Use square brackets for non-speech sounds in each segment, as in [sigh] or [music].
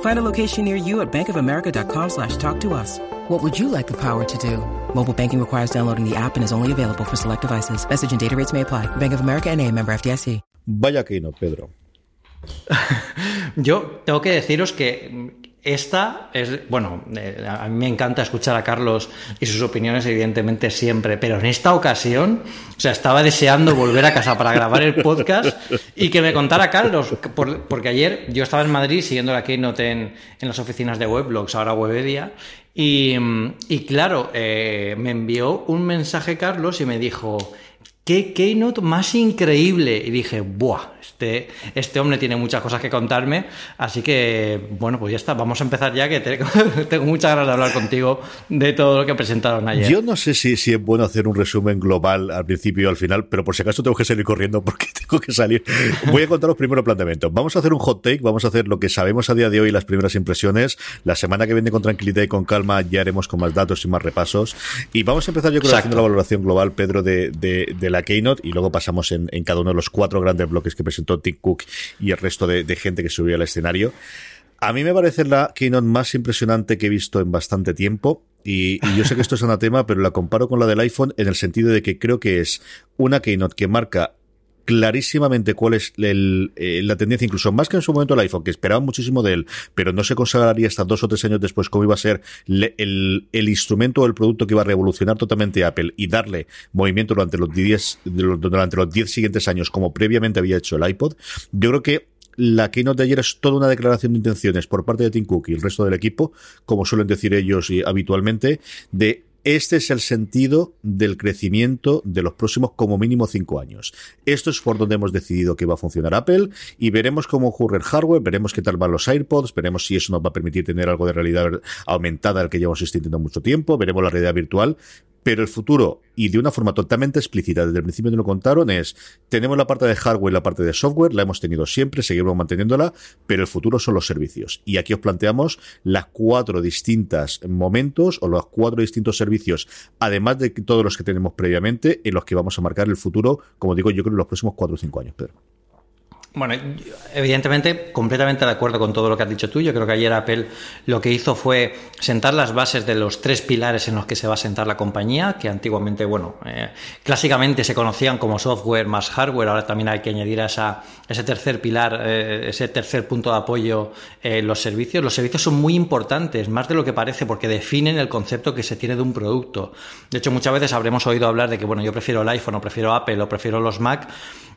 Find a location near you at bankofamerica.com slash talk to us. What would you like the power to do? Mobile banking requires downloading the app and is only available for select devices. Message and data rates may apply. Bank of America and a member FDIC. Vaya que no, Pedro. [laughs] Yo tengo que deciros que esta es, bueno, eh, a mí me encanta escuchar a Carlos y sus opiniones, evidentemente, siempre, pero en esta ocasión, o sea, estaba deseando volver a casa para grabar el podcast y que me contara Carlos, porque ayer yo estaba en Madrid siguiendo la Keynote en, en las oficinas de Weblogs, ahora Webedia, y, y claro, eh, me envió un mensaje Carlos y me dijo, qué Keynote más increíble. Y dije, ¡buah! Este, este hombre tiene muchas cosas que contarme. Así que, bueno, pues ya está. Vamos a empezar ya, que [laughs] tengo muchas ganas de hablar contigo de todo lo que presentaron ayer. Yo no sé si, si es bueno hacer un resumen global al principio y al final, pero por si acaso tengo que salir corriendo porque tengo que salir. Voy a contaros primero el planteamiento. Vamos a hacer un hot take, vamos a hacer lo que sabemos a día de hoy, las primeras impresiones. La semana que viene con tranquilidad y con calma ya haremos con más datos y más repasos. Y vamos a empezar yo creo haciendo la valoración global, Pedro, de, de, de la Keynote y luego pasamos en, en, cada uno de los cuatro grandes bloques que presentó Tim Cook y el resto de, de gente que subió al escenario. A mí me parece la Keynote más impresionante que he visto en bastante tiempo. Y, y, yo sé que esto es anatema, pero la comparo con la del iPhone en el sentido de que creo que es una Keynote que marca clarísimamente cuál es el, eh, la tendencia, incluso más que en su momento el iPhone, que esperaban muchísimo de él, pero no se consagraría hasta dos o tres años después cómo iba a ser el, el, instrumento o el producto que iba a revolucionar totalmente Apple y darle movimiento durante los 10 durante los 10 siguientes años como previamente había hecho el iPod. Yo creo que la keynote de ayer es toda una declaración de intenciones por parte de Tim Cook y el resto del equipo, como suelen decir ellos y habitualmente, de este es el sentido del crecimiento de los próximos como mínimo cinco años. Esto es por donde hemos decidido que va a funcionar Apple y veremos cómo ocurre el hardware, veremos qué tal van los AirPods, veremos si eso nos va a permitir tener algo de realidad aumentada al que llevamos existiendo mucho tiempo, veremos la realidad virtual, pero el futuro, y de una forma totalmente explícita, desde el principio nos lo contaron, es, tenemos la parte de hardware y la parte de software, la hemos tenido siempre, seguimos manteniéndola, pero el futuro son los servicios. Y aquí os planteamos las cuatro distintas momentos o los cuatro distintos servicios, además de todos los que tenemos previamente, en los que vamos a marcar el futuro, como digo, yo creo en los próximos cuatro o cinco años, Pedro. Bueno, evidentemente, completamente de acuerdo con todo lo que has dicho tú. Yo creo que ayer Apple lo que hizo fue sentar las bases de los tres pilares en los que se va a sentar la compañía, que antiguamente, bueno, eh, clásicamente se conocían como software más hardware. Ahora también hay que añadir a esa, ese tercer pilar, eh, ese tercer punto de apoyo, eh, los servicios. Los servicios son muy importantes, más de lo que parece, porque definen el concepto que se tiene de un producto. De hecho, muchas veces habremos oído hablar de que, bueno, yo prefiero el iPhone o prefiero Apple o prefiero los Mac,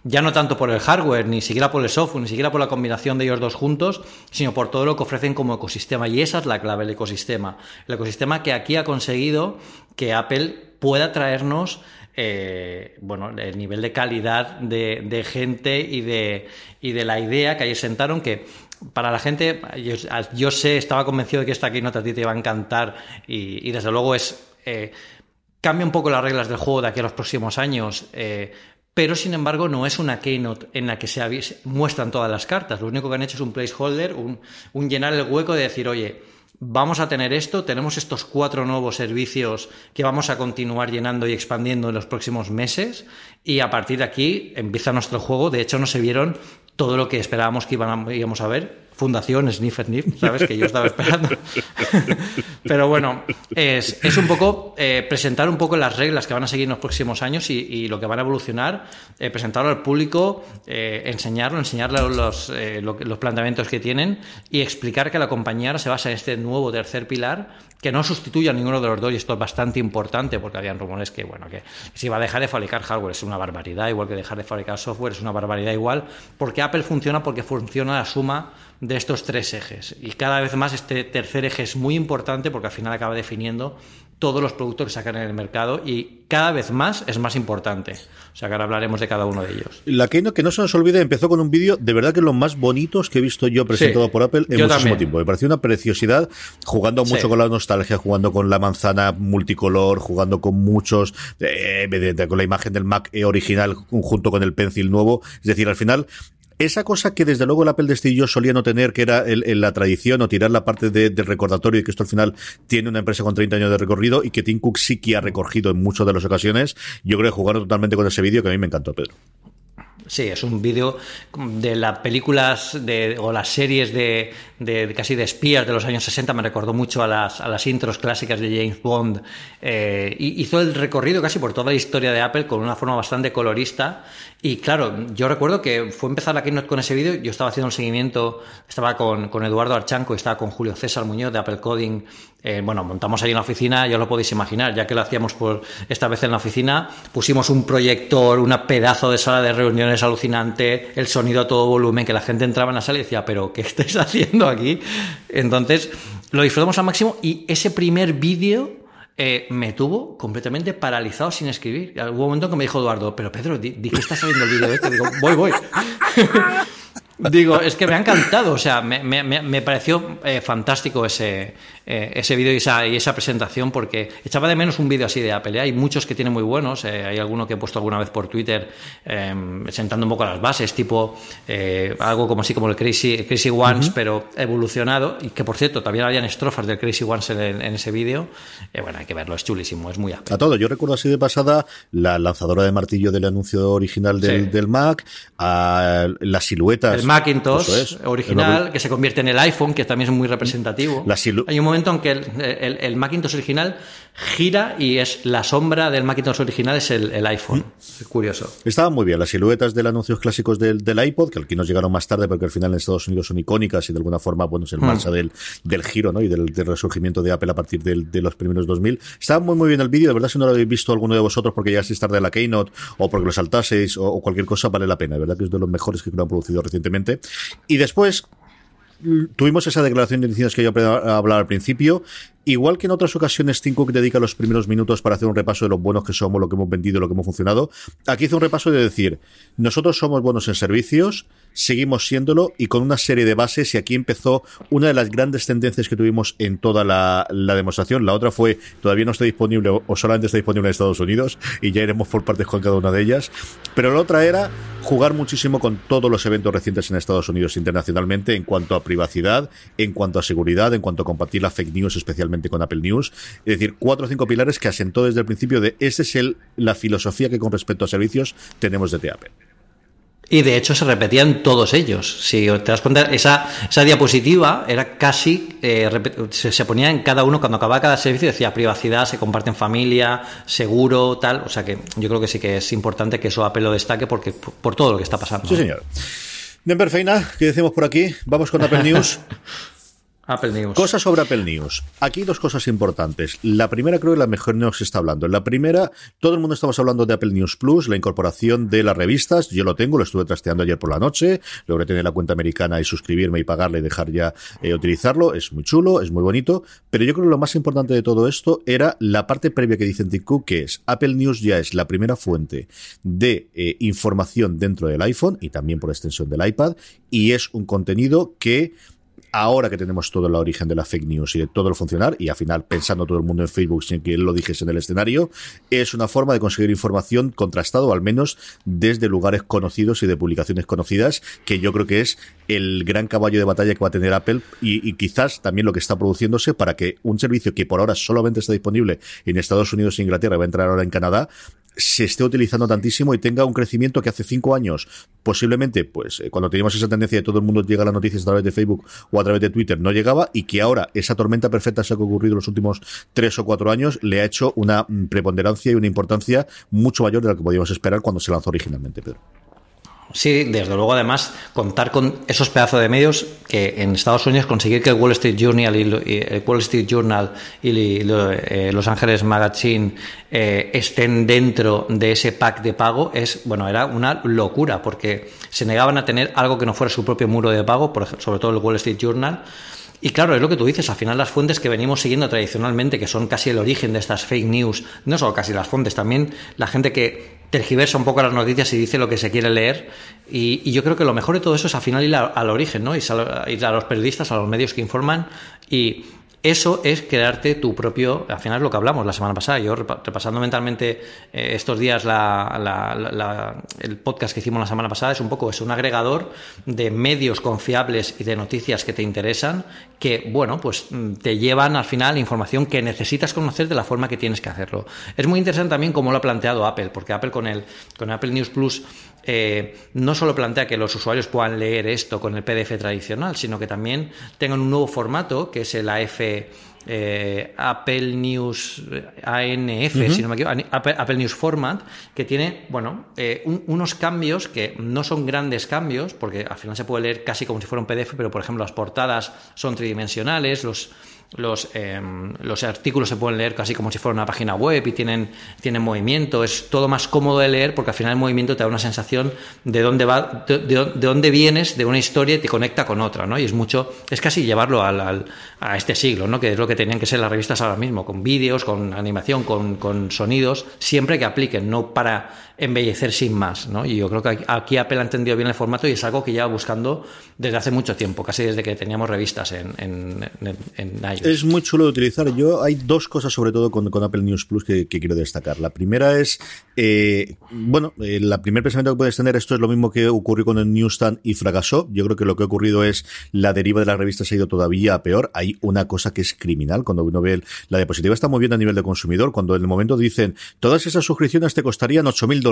ya no tanto por el hardware, ni siquiera por el software, ni siquiera por la combinación de ellos dos juntos, sino por todo lo que ofrecen como ecosistema. Y esa es la clave, el ecosistema. El ecosistema que aquí ha conseguido que Apple pueda traernos eh, bueno, el nivel de calidad de, gente y de, y de la idea que ahí sentaron que para la gente, yo, yo, sé, estaba convencido de que esta aquí a ti te iba a encantar y, y desde luego es... Eh, cambia un poco las reglas del juego de aquí a los próximos años, eh, pero sin embargo no es una keynote en la que se muestran todas las cartas. Lo único que han hecho es un placeholder, un, llenar el hueco de decir, oye, vamos a tener esto, tenemos estos cuatro nuevos servicios que vamos a continuar llenando y expandiendo en los próximos meses y a partir de aquí empieza nuestro juego. De hecho, no se vieron todo lo que esperábamos que íbamos a ver Fundación Sniff Sniff, ¿sabes? Que yo estaba esperando. [laughs] Pero bueno, es, es un poco eh, presentar un poco las reglas que van a seguir en los próximos años y, lo que van a evolucionar, eh, presentarlo al público, eh, enseñarlo, enseñarle los, los planteamientos que tienen y explicar que la compañía se basa en este nuevo tercer pilar que no sustituya a ninguno de los dos y esto es bastante importante porque habían rumores que, bueno, que si va a dejar de fabricar hardware. Es una barbaridad, igual que dejar de fabricar software es una barbaridad igual, porque Apple funciona porque funciona la suma de estos tres ejes. Y cada vez más este tercer eje es muy importante porque al final acaba definiendo todos los productos que sacan en el mercado y cada vez más es más importante. O sea que ahora hablaremos de cada uno de ellos. La Keynote, que no se nos olvide, empezó con un vídeo de verdad que es lo más bonitos que he visto yo presentado por Apple en muchísimo tiempo. Me pareció una preciosidad, jugando mucho con la nostalgia, jugando con la manzana multicolor, jugando con muchos, eh, con la imagen del Mac original junto con el Pencil nuevo. Es decir, al final esa cosa que desde luego el Apple de Jobs solía no tener, que era el, la tradición o tirar la parte del recordatorio y que esto al final tiene una empresa con 30 años de recorrido y que Tim Cook sí que ha recogido en muchas de las ocasiones, yo creo que jugaron totalmente con ese vídeo que a mí me encantó, Pedro. Sí, es un vídeo de las películas de, o las series de, de, casi de espías de los años 60, me recordó mucho a las, a las intros clásicas de James Bond. Eh, hizo el recorrido casi por toda la historia de Apple con una forma bastante colorista. Y claro, yo recuerdo que fue empezar la keynote con ese vídeo, yo estaba haciendo el seguimiento, estaba con, con Eduardo Archanco estaba con Julio César Muñoz de Apple Coding eh, bueno, montamos ahí en la oficina, ya lo podéis imaginar, ya que lo hacíamos por esta vez en la oficina, pusimos un proyector, una pedazo de sala de reuniones alucinante, el sonido a todo volumen, que la gente entraba en la sala y decía, pero ¿qué [laughs] estáis haciendo aquí? Entonces, lo disfrutamos al máximo y ese primer vídeo eh, me tuvo completamente paralizado sin escribir. Hubo un momento que me dijo Eduardo, pero Pedro, di, que está saliendo el vídeo este. Digo, voy, voy. [laughs] Digo, es que me ha encantado, o sea, me, me, me pareció eh, fantástico ese, eh, ese vídeo y esa, y esa presentación porque echaba de menos un vídeo así de Apple. ¿eh? Hay muchos que tienen muy buenos, hay alguno que he puesto alguna vez por Twitter sentando un poco las bases, tipo algo como así como el Crazy, Crazy Ones, pero evolucionado y que por cierto también habían estrofas del Crazy Ones en, ese vídeo. bueno, hay que verlo, es chulísimo, es muy Apple. A todo, yo recuerdo así de pasada la lanzadora de martillo del anuncio original del, del Mac, a las siluetas Macintosh original, que se convierte en el iPhone, que también es muy representativo. Hay un momento en que el, Macintosh original gira y es la sombra del Macintosh original es el, iPhone. Es curioso. Estaban muy bien las siluetas del anuncios clásicos del, iPod, que aquí nos llegaron más tarde porque al final en Estados Unidos son icónicas y de alguna forma, bueno, es el hmm. marcha del, del giro ¿no? y del, resurgimiento de Apple a partir de los primeros 2000. Estaba muy, muy bien el vídeo. De verdad, si no lo habéis visto alguno de vosotros porque ya estáis tarde de la Keynote o porque lo saltaseis o, cualquier cosa, vale la pena. De verdad que es de los mejores que lo han producido recientemente. Y después tuvimos esa declaración de intenciones que yo a hablar al principio. Igual que en otras ocasiones, Tim Cook dedica los primeros minutos para hacer un repaso de lo buenos que somos, lo que hemos vendido, lo que hemos funcionado. Aquí hizo un repaso de decir, nosotros somos buenos en servicios, seguimos siéndolo y con una serie de bases y aquí empezó una de las grandes tendencias que tuvimos en toda la, demostración. La otra fue todavía no está disponible o solamente está disponible en Estados Unidos y ya iremos por partes con cada una de ellas. Pero la otra era jugar muchísimo con todos los eventos recientes en Estados Unidos internacionalmente en cuanto a privacidad, en cuanto a seguridad, en cuanto a compartir la fake news especialmente con Apple News. Es decir, cuatro o cinco pilares que asentó desde el principio de esa es el, la filosofía que con respecto a servicios tenemos desde Apple. Y de hecho se repetían todos ellos. Si te das cuenta, esa, esa diapositiva era casi, eh, se, ponía en cada uno, cuando acababa cada servicio decía privacidad, se comparte en familia, seguro, tal. O sea que yo creo que sí que es importante que eso Apple lo destaque porque por, todo lo que está pasando. Sí, señor. Denver Feina, ¿qué decimos por aquí? Vamos con Apple News. [laughs] Apple News. Cosas sobre Apple News. Aquí dos cosas importantes. La primera creo que la mejor news se está hablando. La primera, todo el mundo estamos hablando de Apple News Plus, la incorporación de las revistas. Yo lo tengo, lo estuve trasteando ayer por la noche. Logré tener la cuenta americana y suscribirme y pagarle y dejar ya eh, utilizarlo. Es muy chulo, es muy bonito. Pero yo creo que lo más importante de todo esto era la parte previa que dice Tim que es Apple News ya es la primera fuente de eh, información dentro del iPhone y también por extensión del iPad. Y es un contenido que ahora que tenemos todo el origen de la fake news y de todo el funcionar, y al final pensando todo el mundo en Facebook sin que él lo dijese en el escenario, es una forma de conseguir información contrastado, al menos desde lugares conocidos y de publicaciones conocidas, que yo creo que es el gran caballo de batalla que va a tener Apple y, quizás también lo que está produciéndose para que un servicio que por ahora solamente está disponible en Estados Unidos e Inglaterra, va a entrar ahora en Canadá, se esté utilizando tantísimo y tenga un crecimiento que hace cinco años, posiblemente, pues eh, cuando teníamos esa tendencia de todo el mundo llega a las noticias a través de Facebook o a través de Twitter, no llegaba y que ahora esa tormenta perfecta se ha ocurrido en los últimos tres o cuatro años le ha hecho una mm, preponderancia y una importancia mucho mayor de la que podíamos esperar cuando se lanzó originalmente, Pedro. Sí, desde luego, además, contar con esos pedazos de medios que en Estados Unidos conseguir que el Wall Street Journal y, el Wall Street Journal y, eh, Los Ángeles Magazine eh, estén dentro de ese pack de pago es, bueno, era una locura porque se negaban a tener algo que no fuera su propio muro de pago, por, sobre todo el Wall Street Journal. Y claro, es lo que tú dices, al final las fuentes que venimos siguiendo tradicionalmente, que son casi el origen de estas fake news, no solo casi las fuentes, también la gente que tergiversa un poco las noticias y dice lo que se quiere leer. Y, yo creo que lo mejor de todo eso es al final ir al origen, ¿no? Ir ir a los periodistas, a los medios que informan y eso es crearte tu propio, al final es lo que hablamos la semana pasada, yo repasando mentalmente eh, estos días el podcast que hicimos la semana pasada, es un poco es un agregador de medios confiables y de noticias que te interesan, que bueno, pues mm, te llevan al final información que necesitas conocer de la forma que tienes que hacerlo. Es muy interesante también cómo lo ha planteado Apple, porque Apple con el con Apple News Plus eh, no solo plantea que los usuarios puedan leer esto con el PDF tradicional, sino que también tengan un nuevo formato, que es el AF, eh, Apple News ANF, si no me equivoco, Apple, News Format, que tiene, bueno, eh, unos cambios que no son grandes cambios, porque al final se puede leer casi como si fuera un PDF, pero por ejemplo las portadas son tridimensionales, los los, em, los artículos se pueden leer casi como si fuera una página web y tienen, tienen movimiento, es todo más cómodo de leer porque al final el movimiento te da una sensación de dónde va, de, dónde vienes de una historia y te conecta con otra, ¿no? Y es mucho, es casi llevarlo al, a este siglo, ¿no? Que es lo que tenían que ser las revistas ahora mismo, con vídeos, con animación, con, con sonidos, siempre que apliquen, no para embellecer sin más, ¿no? Y yo creo que aquí Apple ha entendido bien el formato y es algo que lleva buscando desde hace mucho tiempo, casi desde que teníamos revistas en, en, en. Es muy chulo de utilizar. Yo hay dos cosas sobre todo con, con Apple News Plus que, quiero destacar. La primera es, eh, bueno, eh, la primer pensamiento que puedes tener, esto es lo mismo que ocurrió con el Newsstand y fracasó. Yo creo que lo que ha ocurrido es la deriva de las revistas ha ido todavía peor. Hay una cosa que es criminal cuando uno ve la diapositiva está muy bien a nivel de consumidor. Cuando en el momento dicen todas esas suscripciones te costarían 8.000 dólares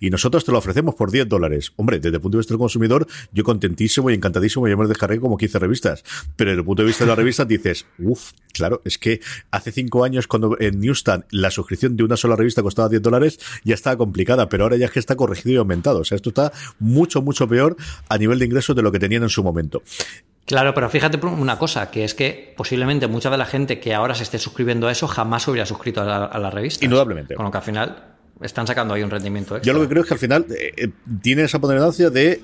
y nosotros te lo ofrecemos por 10 dólares. Hombre, desde el punto de vista del consumidor, yo contentísimo y encantadísimo, yo me descargué como 15 revistas. Pero desde el punto de vista de la revista dices, uff, claro, es que hace 5 años cuando en Newsstand la suscripción de una sola revista costaba 10 dólares, ya estaba complicada, pero ahora ya es que está corregido y aumentado. O sea, esto está mucho, mucho peor a nivel de ingresos de lo que tenían en su momento. Claro, pero fíjate una cosa, que es que posiblemente mucha de la gente que ahora se esté suscribiendo a eso jamás hubiera suscrito a la, a la revista. Indudablemente. Con lo que al final están sacando ahí un rendimiento extra. Yo lo que creo es que al final eh, eh, tiene esa ponderancia de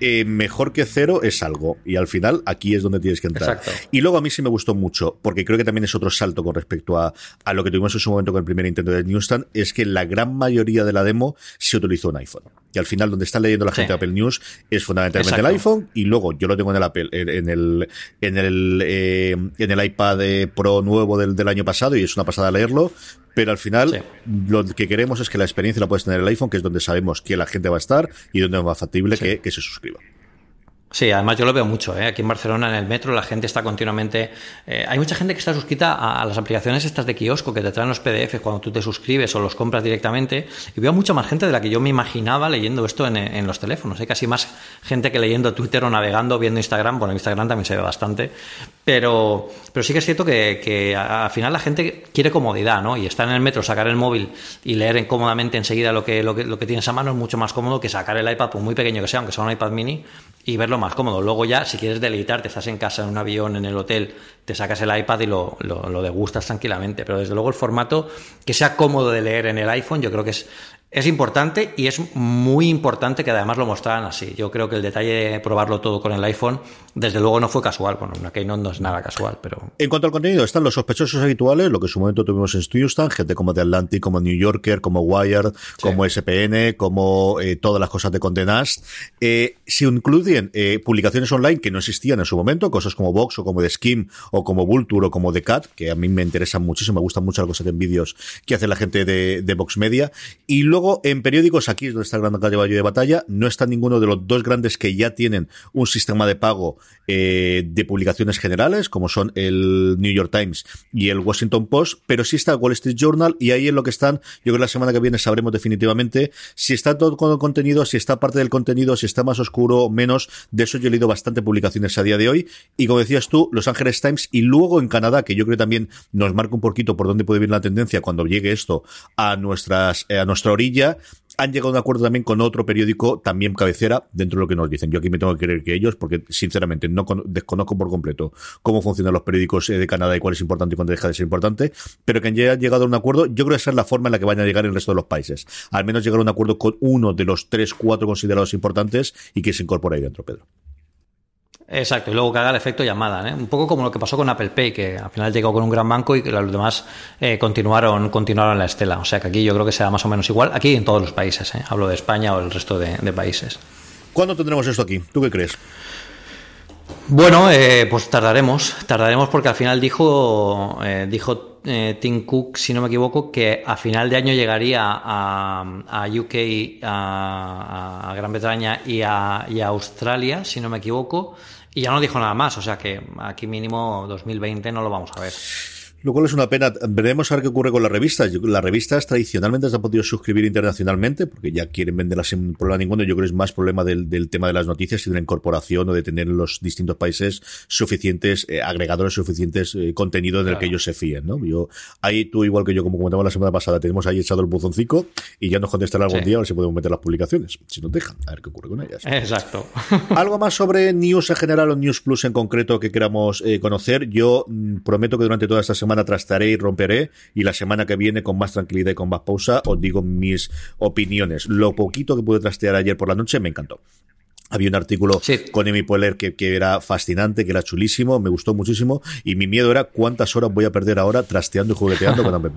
eh, mejor que cero es algo. Y al final aquí es donde tienes que entrar. Y luego a mí sí me gustó mucho, porque creo que también es otro salto con respecto a, a lo que tuvimos en su momento con el primer intento de Newsstand, es que la gran mayoría de la demo se utilizó un iPhone. Y al final donde está leyendo la gente Apple News es fundamentalmente el iPhone y luego yo lo tengo en el Apple, en el, en el, en el iPad Pro nuevo del, del año pasado y es una pasada leerlo, pero al final lo que queremos es que la experiencia la puedes tener en el iPhone, que es donde sabemos que la gente va a estar y donde es más factible que, que se suscriba. Sí, además yo lo veo mucho. ¿eh? Aquí en Barcelona, en el metro, la gente está continuamente. Eh, hay mucha gente que está suscrita a, las aplicaciones estas de kiosco que te traen los PDFs cuando tú te suscribes o los compras directamente. Y veo mucha más gente de la que yo me imaginaba leyendo esto en, los teléfonos. Hay casi más gente que leyendo Twitter o navegando, viendo Instagram. Bueno, Instagram también se ve bastante. Pero, pero sí que es cierto que, al final la gente quiere comodidad, ¿no? Y estar en el metro, sacar el móvil y leer cómodamente enseguida lo que, lo que, lo que tienes a mano es mucho más cómodo que sacar el iPad, por muy pequeño que sea, aunque sea un iPad mini, y verlo más cómodo. Luego ya, si quieres deleitarte, estás en casa, en un avión, en el hotel, te sacas el iPad y lo, lo, lo degustas tranquilamente. Pero desde luego el formato que sea cómodo de leer en el iPhone, yo creo que es es importante y es muy importante que además lo mostraran así. Yo creo que el detalle de probarlo todo con el iPhone, desde luego no fue casual. Bueno, una Keynote no es nada casual, pero... En cuanto al contenido, están los sospechosos habituales, lo que en su momento tuvimos en Stewstan, gente como The Atlantic, como New Yorker, como Wired, como SPN, como eh, todas las cosas de Condenast. Eh, se incluyen eh, publicaciones online que no existían en su momento, cosas como Vox o como The Skim o como Vulture o como The Cat, que a mí me interesan muchísimo, me gustan mucho las cosas en vídeos que hace la gente de, de Vox Media. Y luego En periódicos, aquí es donde está el gran caballo de batalla, no está ninguno de los dos grandes que ya tienen un sistema de pago eh, de publicaciones generales, como son el New York Times y el Washington Post, pero sí está el Wall Street Journal y ahí en lo que están, yo creo que la semana que viene sabremos definitivamente si está todo con el contenido, si está parte del contenido, si está más oscuro o menos. De eso yo he leído bastante publicaciones a día de hoy. Y como decías tú, Los Angeles Times y luego en Canadá, que yo creo que también nos marca un poquito por dónde puede venir la tendencia cuando llegue esto a nuestras, eh, a nuestra orilla, han llegado a un acuerdo también con otro periódico, también cabecera, dentro de lo que nos dicen. Yo aquí me tengo que creer que ellos, porque sinceramente no desconozco por completo cómo funcionan los periódicos eh, de Canadá y cuál es importante y cuándo deja de ser importante, pero que han llegado a un acuerdo, yo creo que esa es la forma en la que van a llegar el resto de los países. Al menos llegar a un acuerdo con uno de los tres, cuatro considerados importantes y que se incorpore ahí dentro, Pedro. Exacto, y luego que haga el efecto llamada, ¿eh? un poco como lo que pasó con Apple Pay, que al final llegó con un gran banco y que los demás eh, continuaron, continuaron la estela. O sea que aquí yo creo que será más o menos igual, aquí en todos los países, ¿eh? hablo de España o el resto de, países. ¿Cuándo tendremos esto aquí? ¿Tú qué crees? Bueno, eh, pues tardaremos, tardaremos porque al final dijo, dijo Tim Cook, si no me equivoco, que a final de año llegaría a, UK, a, Gran Bretaña y a, y a Australia, si no me equivoco y ya no dijo nada más, o sea que aquí mínimo 2020 no lo vamos a ver. Lo cual es una pena. Veremos a ver qué ocurre con las revistas. Las revistas tradicionalmente se han podido suscribir internacionalmente porque ya quieren venderlas sin problema ninguno. Yo creo que es más problema del, tema de las noticias y de la incorporación o de tener en los distintos países suficientes eh, agregadores, suficientes eh, contenido en el que ellos se fíen. ¿no? Yo, ahí tú, igual que yo, como comentaba la semana pasada, tenemos ahí echado el buzoncico y ya nos contestará algún día a ver si podemos meter las publicaciones. Si nos dejan, a ver qué ocurre con ellas. Exacto. [laughs] Algo más sobre News en general o News Plus en concreto que queramos eh, conocer. Yo mm, prometo que durante toda esta semana trastaré y romperé y la semana que viene con más tranquilidad y con más pausa os digo mis opiniones. Lo poquito que pude trastear ayer por la noche me encantó. Había un artículo con Amy Poehler que, que, era fascinante, que era chulísimo, me gustó muchísimo y mi miedo era cuántas horas voy a perder ahora trasteando y jugueteando con Amber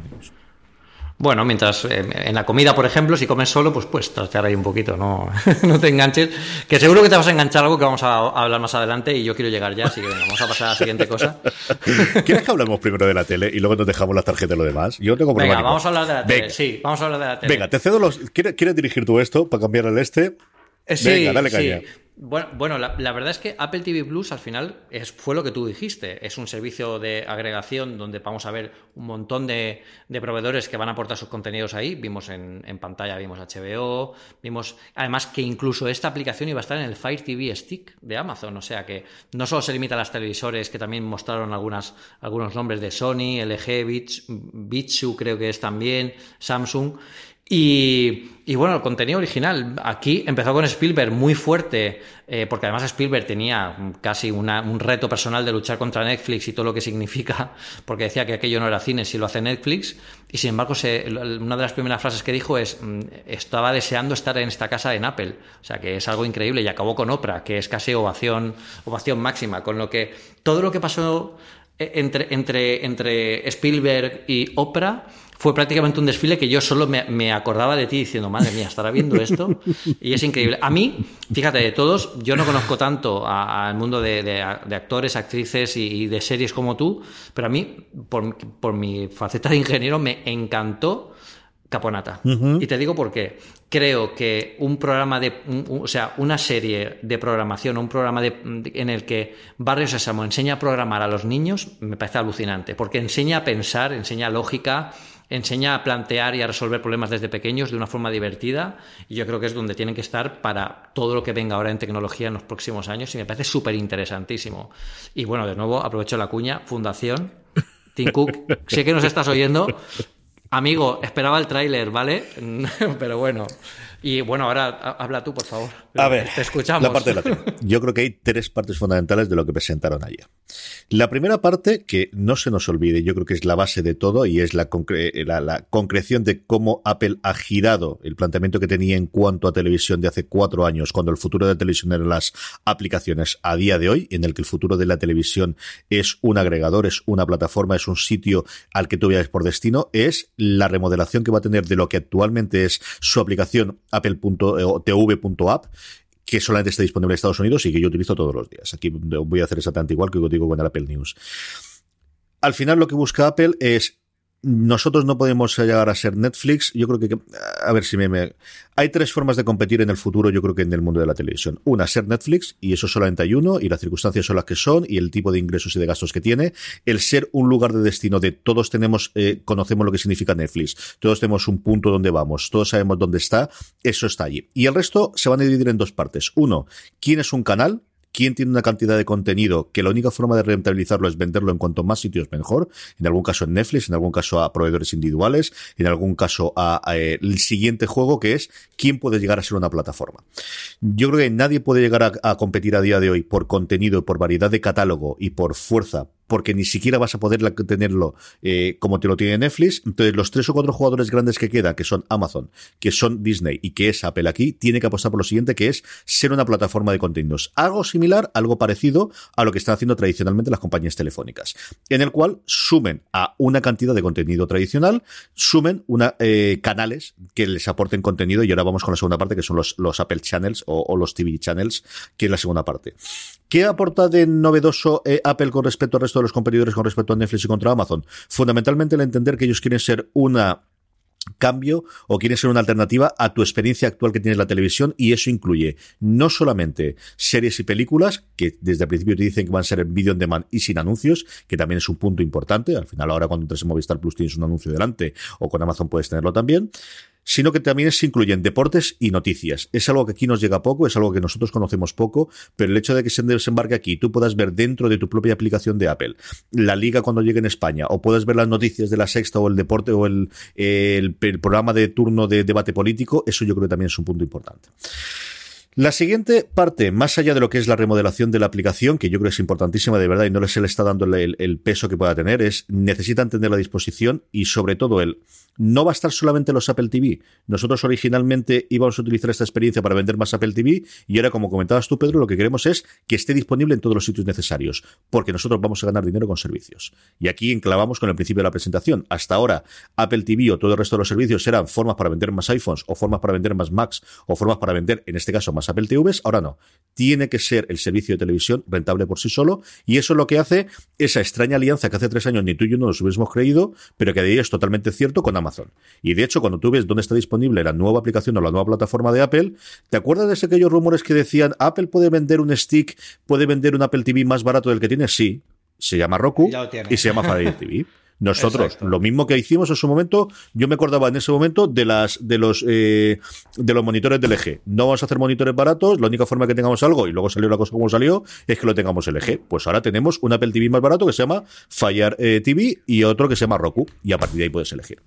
bueno, mientras eh, en la comida, por ejemplo, si comes solo, pues puedes trastear ahí un poquito, no, [laughs] no te enganches. Que seguro que te vas a enganchar algo que vamos a hablar más adelante y yo quiero llegar ya, así que venga, vamos a pasar a la siguiente cosa. [laughs] ¿Quieres que hablemos primero de la tele y luego nos dejamos la tarjeta y lo demás? Yo tengo Venga, vamos a hablar de la tele. Sí, vamos a hablar de la tele. Venga, te cedo los. ¿Quieres, ¿quieres dirigir tú esto para cambiar el este? Eh, sí, Venga, dale caña. Sí. Bueno, bueno la, verdad es que Apple TV Plus al final es, fue lo que tú dijiste. Es un servicio de agregación donde vamos a ver un montón de, proveedores que van a aportar sus contenidos ahí. Vimos en, pantalla, vimos HBO, vimos además que incluso esta aplicación iba a estar en el Fire TV Stick de Amazon. O sea que no solo se limita a las televisores, que también mostraron algunas, algunos nombres de Sony, LG, Bitsu creo que es también, Samsung. Y, bueno, el contenido original. Aquí empezó con Spielberg muy fuerte, eh, porque además Spielberg tenía casi un reto personal de luchar contra Netflix y todo lo que significa, [laughs] porque decía que aquello no era cine si lo hace Netflix. Y sin embargo, una de las primeras frases que dijo es: mm, Estaba deseando estar en esta casa en Apple. O sea, que es algo increíble. Y acabó con Oprah, que es casi ovación, ovación máxima. Con lo que todo lo que pasó entre, entre, entre Spielberg y Oprah fue prácticamente un desfile que yo solo me, acordaba de ti diciendo, madre mía, estará viendo esto. [laughs] Y es increíble. A mí, fíjate, de todos, yo no conozco tanto al mundo de, actores, actrices y, de series como tú, pero a mí, por, mi faceta de ingeniero, me encantó Caponata. Y te digo por qué. Creo que un programa de, o sea, una serie de programación, un programa en el que Barrio Sésamo enseña a programar a los niños, me parece alucinante, porque enseña a pensar, enseña lógica, enseña a plantear y a resolver problemas desde pequeños de una forma divertida y yo creo que es donde tienen que estar para todo lo que venga ahora en tecnología en los próximos años y me parece súper interesantísimo. Y bueno, de nuevo aprovecho la cuña, Fundación, Tim Cook, sé que nos estás oyendo. Amigo, esperaba el tráiler, ¿vale? [laughs] Pero bueno, y bueno, ahora habla tú, por favor. A ver, te escuchamos. La parte de la Yo creo que hay tres partes fundamentales de lo que presentaron ayer. La primera parte, que no se nos olvide, yo creo que es la base de todo y es la, la, concreción de cómo Apple ha girado el planteamiento que tenía en cuanto a televisión de hace cuatro años, cuando el futuro de la televisión eran las aplicaciones a día de hoy, en el que el futuro de la televisión es un agregador, es una plataforma, es un sitio al que tú vayas por destino, es la remodelación que va a tener de lo que actualmente es su aplicación apple.tv.app que solamente está disponible en Estados Unidos y que yo utilizo todos los días. Aquí voy a hacer exactamente igual que digo con el Apple News. Al final lo que busca Apple es nosotros no podemos llegar a ser Netflix. Yo creo que, a ver si me, Hay tres formas de competir en el futuro, yo creo que en el mundo de la televisión. Una, ser Netflix, y eso solamente hay uno, y las circunstancias son las que son, y el tipo de ingresos y de gastos que tiene. El ser un lugar de destino de todos tenemos, eh, conocemos lo que significa Netflix. Todos tenemos un punto donde vamos, todos sabemos dónde está, eso está allí. Y el resto se van a dividir en dos partes. Uno, ¿quién es un canal? Quién tiene una cantidad de contenido que la única forma de rentabilizarlo es venderlo en cuanto más sitios mejor, en algún caso en Netflix, en algún caso a proveedores individuales, en algún caso a, eh, el siguiente juego que es quién puede llegar a ser una plataforma. Yo creo que nadie puede llegar a, a competir a día de hoy por contenido, por variedad de catálogo y por fuerza porque ni siquiera vas a poder tenerlo eh, como te lo tiene Netflix. Entonces, los tres o cuatro jugadores grandes que quedan, que son Amazon, que son Disney y que es Apple aquí, tiene que apostar por lo siguiente, que es ser una plataforma de contenidos. Algo similar, algo parecido a lo que están haciendo tradicionalmente las compañías telefónicas, en el cual sumen a una cantidad de contenido tradicional, sumen eh, canales que les aporten contenido y ahora vamos con la segunda parte, que son los, Apple Channels o, o los TV Channels, que es la segunda parte. ¿Qué aporta de novedoso eh, Apple con respecto al resto de los competidores, con respecto a Netflix y contra Amazon? Fundamentalmente el entender que ellos quieren ser una cambio o quieren ser una alternativa a tu experiencia actual que tienes la televisión y eso incluye no solamente series y películas que desde el principio te dicen que van a ser en video on demand y sin anuncios que también es un punto importante al final ahora cuando entres en Movistar Plus tienes un anuncio delante o con Amazon puedes tenerlo también sino que también se incluyen deportes y noticias. Es algo que aquí nos llega poco, es algo que nosotros conocemos poco, pero el hecho de que se desembarque aquí, tú puedas ver dentro de tu propia aplicación de Apple la liga cuando llegue en España, o puedas ver las noticias de la sexta o el deporte o el, programa de turno de debate político, eso yo creo que también es un punto importante. La siguiente parte, más allá de lo que es la remodelación de la aplicación, que yo creo que es importantísima de verdad y no se le está dando el, el peso que pueda tener, es necesitan tener la disposición y sobre todo el no va a estar solamente los Apple TV. Nosotros originalmente íbamos a utilizar esta experiencia para vender más Apple TV y ahora, como comentabas tú, Pedro, lo que queremos es que esté disponible en todos los sitios necesarios, porque nosotros vamos a ganar dinero con servicios. Y aquí enclavamos con el principio de la presentación. Hasta ahora, Apple TV o todo el resto de los servicios eran formas para vender más iPhones o formas para vender más Macs o formas para vender, en este caso, más Apple TVs. Ahora no. Tiene que ser el servicio de televisión rentable por sí solo y eso es lo que hace esa extraña alianza que hace tres años ni tú y yo no nos hubiésemos creído, pero que de ahí es totalmente cierto con Amazon. Amazon. Y de hecho, cuando tú ves dónde está disponible la nueva aplicación o la nueva plataforma de Apple, ¿te acuerdas de aquellos rumores que decían Apple puede vender un stick, puede vender un Apple TV más barato del que tiene? Sí. Se llama Roku y se llama Fire TV. [laughs] Nosotros, lo mismo que hicimos en su momento, yo me acordaba en ese momento de las de los eh, de los monitores del eje. No vamos a hacer monitores baratos, la única forma que tengamos algo, y luego salió la cosa como salió, es que lo tengamos el eje. Pues ahora tenemos un Apple TV más barato que se llama Fire eh, TV y otro que se llama Roku, y a partir de ahí puedes elegir.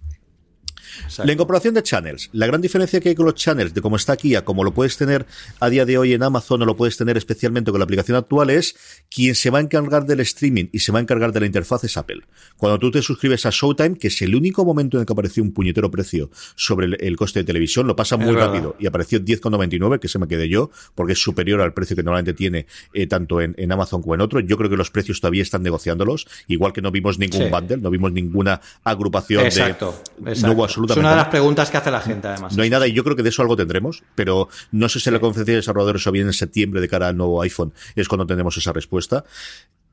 La incorporación de channels. La gran diferencia que hay con los channels, de cómo está aquí a como lo puedes tener a día de hoy en Amazon o lo puedes tener especialmente con la aplicación actual, es quien se va a encargar del streaming y se va a encargar de la interfaz es Apple. Cuando tú te suscribes a Showtime, que es el único momento en el que apareció un puñetero precio sobre el, coste de televisión, lo pasa muy rápido y apareció 10,99, que se me quedé yo, porque es superior al precio que normalmente tiene eh, tanto en, Amazon como en otro. Yo creo que los precios todavía están negociándolos, igual que no vimos ningún bundle, no vimos ninguna agrupación exacto, de... Exacto. No hubo absolutamente una de las preguntas que hace la gente, además. No hay nada, y yo creo que de eso algo tendremos, pero no sé si la conferencia de desarrolladores o bien en septiembre de cara al nuevo iPhone es cuando tendremos esa respuesta.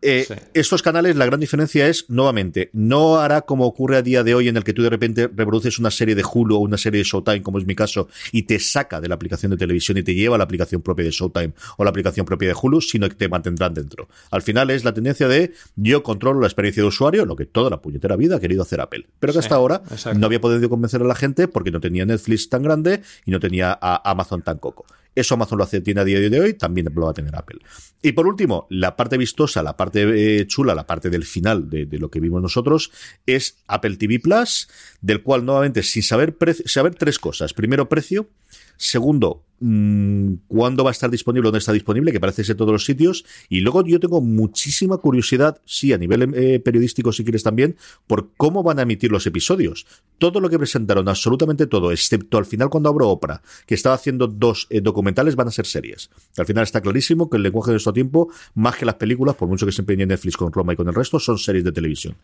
Eh, estos canales, la gran diferencia es, nuevamente, no hará como ocurre a día de hoy en el que tú de repente reproduces una serie de Hulu o una serie de Showtime, como es mi caso, y te saca de la aplicación de televisión y te lleva a la aplicación propia de Showtime o la aplicación propia de Hulu, sino que te mantendrán dentro. Al final es la tendencia de yo controlo la experiencia de usuario, lo que toda la puñetera vida ha querido hacer Apple. Pero que hasta ahora no había podido convencer a la gente porque no tenía Netflix tan grande y no tenía a Amazon tan coco. Eso Amazon lo hace, tiene a día de hoy, también lo va a tener Apple. Y por último, la parte vistosa, la parte eh, chula, la parte del final de, de, lo que vimos nosotros, es Apple TV Plus, del cual nuevamente, sin saber, saber tres cosas. Primero, precio. Segundo, mmm, cuándo va a estar disponible, dónde está disponible, que parece ser todos los sitios. Y luego yo tengo muchísima curiosidad, sí, a nivel eh, periodístico, si quieres también, por cómo van a emitir los episodios. Todo lo que presentaron, absolutamente todo, excepto al final cuando abro Oprah, que estaba haciendo dos eh, documentales, van a ser series. Al final está clarísimo que el lenguaje de nuestro tiempo, más que las películas, por mucho que se empeñe Netflix con Roma y con el resto, son series de televisión.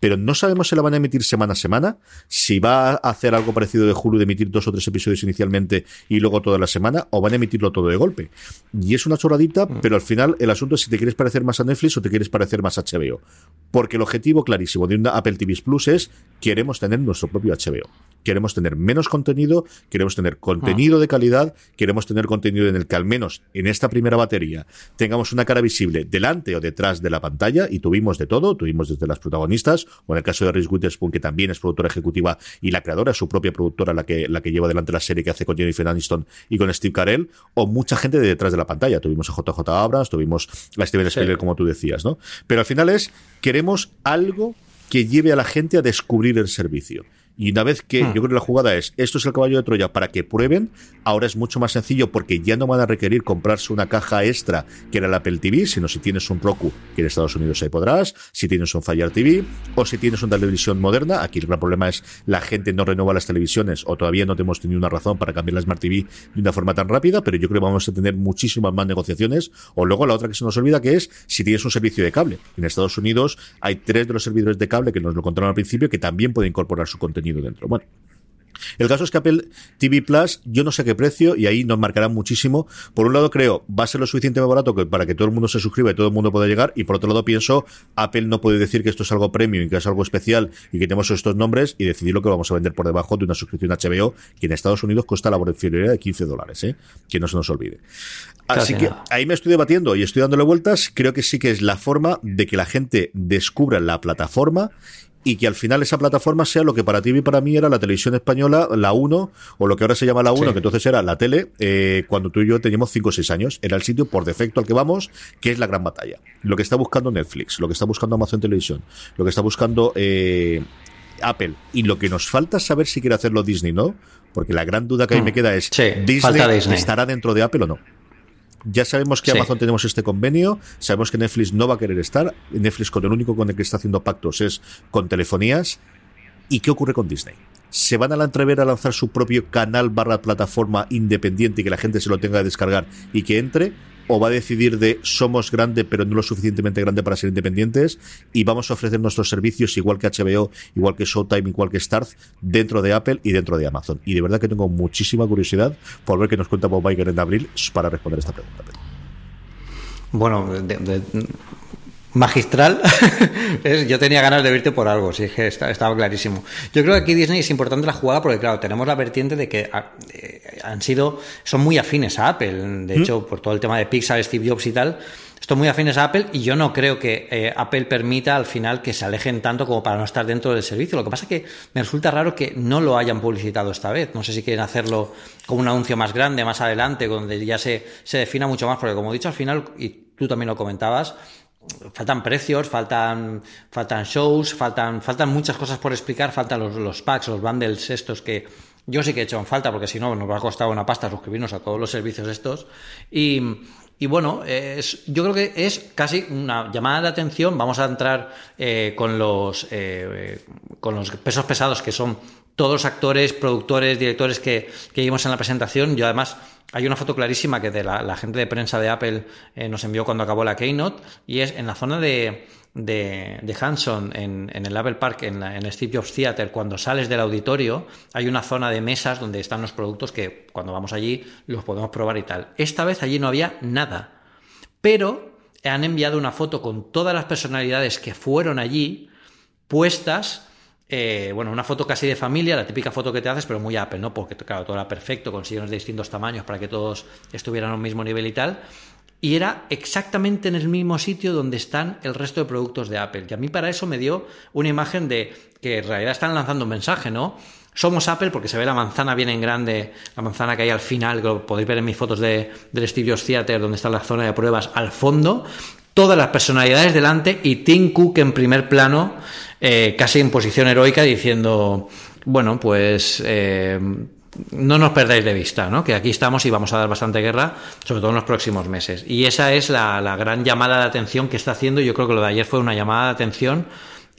Pero no sabemos si la van a emitir semana a semana, si va a hacer algo parecido de Hulu de emitir dos o tres episodios inicialmente y luego todas las semanas semana o van a emitirlo todo de golpe. Y es una chorradita, mm. pero al final el asunto es si te quieres parecer más a Netflix o te quieres parecer más a HBO. Porque el objetivo clarísimo de una Apple TV Plus es queremos tener nuestro propio HBO. Queremos tener menos contenido, queremos tener contenido de calidad, queremos tener contenido en el que al menos en esta primera batería tengamos una cara visible delante o detrás de la pantalla y tuvimos de todo, tuvimos desde las protagonistas o en el caso de Reese Witherspoon que también es productora ejecutiva y la creadora, su propia productora la que la que lleva adelante la serie que hace con Jennifer Aniston y con Steve Carell o mucha gente de detrás de la pantalla. Tuvimos a JJ Abrams, tuvimos a Steven Spielberg como tú decías, ¿no? Pero al final es queremos algo que lleve a la gente a descubrir el servicio. Y una vez que hmm. yo creo que la jugada es, esto es el caballo de Troya para que prueben, ahora es mucho más sencillo porque ya no van a requerir comprarse una caja extra que era el Apple TV, sino si tienes un Roku, que en Estados Unidos ahí podrás, si tienes un Fire TV o si tienes una televisión moderna, aquí el gran problema es la gente no renueva las televisiones o todavía no tenemos tenido una razón para cambiar la Smart TV de una forma tan rápida, pero yo creo que vamos a tener muchísimas más negociaciones. O luego la otra que se nos olvida que es si tienes un servicio de cable. En Estados Unidos hay tres de los servidores de cable que nos lo contaron al principio que también pueden incorporar su contenido dentro. Bueno, el caso es que Apple TV Plus, yo no sé qué precio, y ahí nos marcará muchísimo. Por un lado, creo, va a ser lo suficientemente barato para que todo el mundo se suscriba y todo el mundo pueda llegar. Y por otro lado, pienso, Apple no puede decir que esto es algo premium y que es algo especial y que tenemos estos nombres y decidir lo que vamos a vender por debajo de una suscripción HBO que en Estados Unidos cuesta la inferior de 15 dólares, ¿eh? Que no se nos olvide. Así que ahí me estoy debatiendo y estoy dándole vueltas. Creo que sí que es la forma de que la gente descubra la plataforma y que al final esa plataforma sea lo que para ti y para mí era la televisión española, la 1, o lo que ahora se llama la 1, que entonces era la tele, eh, cuando tú y yo teníamos 5 o 6 años. Era el sitio por defecto al que vamos, que es la gran batalla. Lo que está buscando Netflix, lo que está buscando Amazon Televisión, lo que está buscando eh, Apple, y lo que nos falta es saber si quiere hacerlo Disney, ¿no? Porque la gran duda que ahí me mm. queda es, Disney estará dentro de Apple o no? Ya sabemos que Amazon tenemos este convenio, sabemos que Netflix no va a querer estar, Netflix con el único con el que está haciendo pactos es con telefonías. ¿Y qué ocurre con Disney? ¿Se van a la entrever a lanzar su propio canal barra plataforma independiente y que la gente se lo tenga que descargar y que entre? O va a decidir de somos grande pero no lo suficientemente grande para ser independientes y vamos a ofrecer nuestros servicios igual que HBO, igual que Showtime, igual que Starz dentro de Apple y dentro de Amazon. Y de verdad que tengo muchísima curiosidad por ver qué nos cuenta Bob Iger en abril para responder esta pregunta. Bueno, magistral. [laughs] yo tenía ganas de verte por algo, sí, que estaba clarísimo. Yo creo que aquí Disney es importante la jugada porque, claro, tenemos la vertiente de que ah, eh, han sido, son muy afines a Apple. De ¿Mm? hecho, por todo el tema de Pixar, Steve Jobs y tal, son muy afines a Apple y yo no creo que eh, Apple permita al final que se alejen tanto como para no estar dentro del servicio. Lo que pasa es que me resulta raro que no lo hayan publicitado esta vez. No sé si quieren hacerlo como un anuncio más grande, más adelante, donde ya se, se defina mucho más, porque como he dicho al final, y tú también lo comentabas, faltan precios, faltan, faltan shows, faltan, faltan muchas cosas por explicar, faltan los, los packs, los bundles estos que yo sí que he hecho en falta, porque si no nos va a costar una pasta suscribirnos a todos los servicios estos. Y, y bueno, es, yo creo que es casi una llamada de atención. Vamos a entrar eh, con, los, eh, con los pesos pesados que son todos los actores, productores, directores que, que vimos en la presentación. Yo además hay una foto clarísima que de la, gente de prensa de Apple eh, nos envió cuando acabó la keynote y es en la zona de, de, Hanson, en, el Apple Park, en, en, el Steve Jobs Theater, cuando sales del auditorio, hay una zona de mesas donde están los productos que cuando vamos allí los podemos probar y tal. Esta vez allí no había nada, pero han enviado una foto con todas las personalidades que fueron allí puestas eh, bueno, una foto casi de familia, la típica foto que te haces, pero muy Apple, ¿no? Porque, claro, todo era perfecto, con sillones de distintos tamaños para que todos estuvieran a un mismo nivel y tal. Y era exactamente en el mismo sitio donde están el resto de productos de Apple. Y a mí para eso me dio una imagen de que en realidad están lanzando un mensaje, ¿no? Somos Apple porque se ve la manzana bien en grande, la manzana que hay al final, que lo podéis ver en mis fotos de, del Studios Theater, donde está la zona de pruebas al fondo, todas las personalidades delante y Tim Cook en primer plano eh, casi en posición heroica diciendo, bueno, pues eh, no nos perdáis de vista, ¿no? que aquí estamos y vamos a dar bastante guerra, sobre todo en los próximos meses. Y esa es la, gran llamada de atención que está haciendo. Yo creo que lo de ayer fue una llamada de atención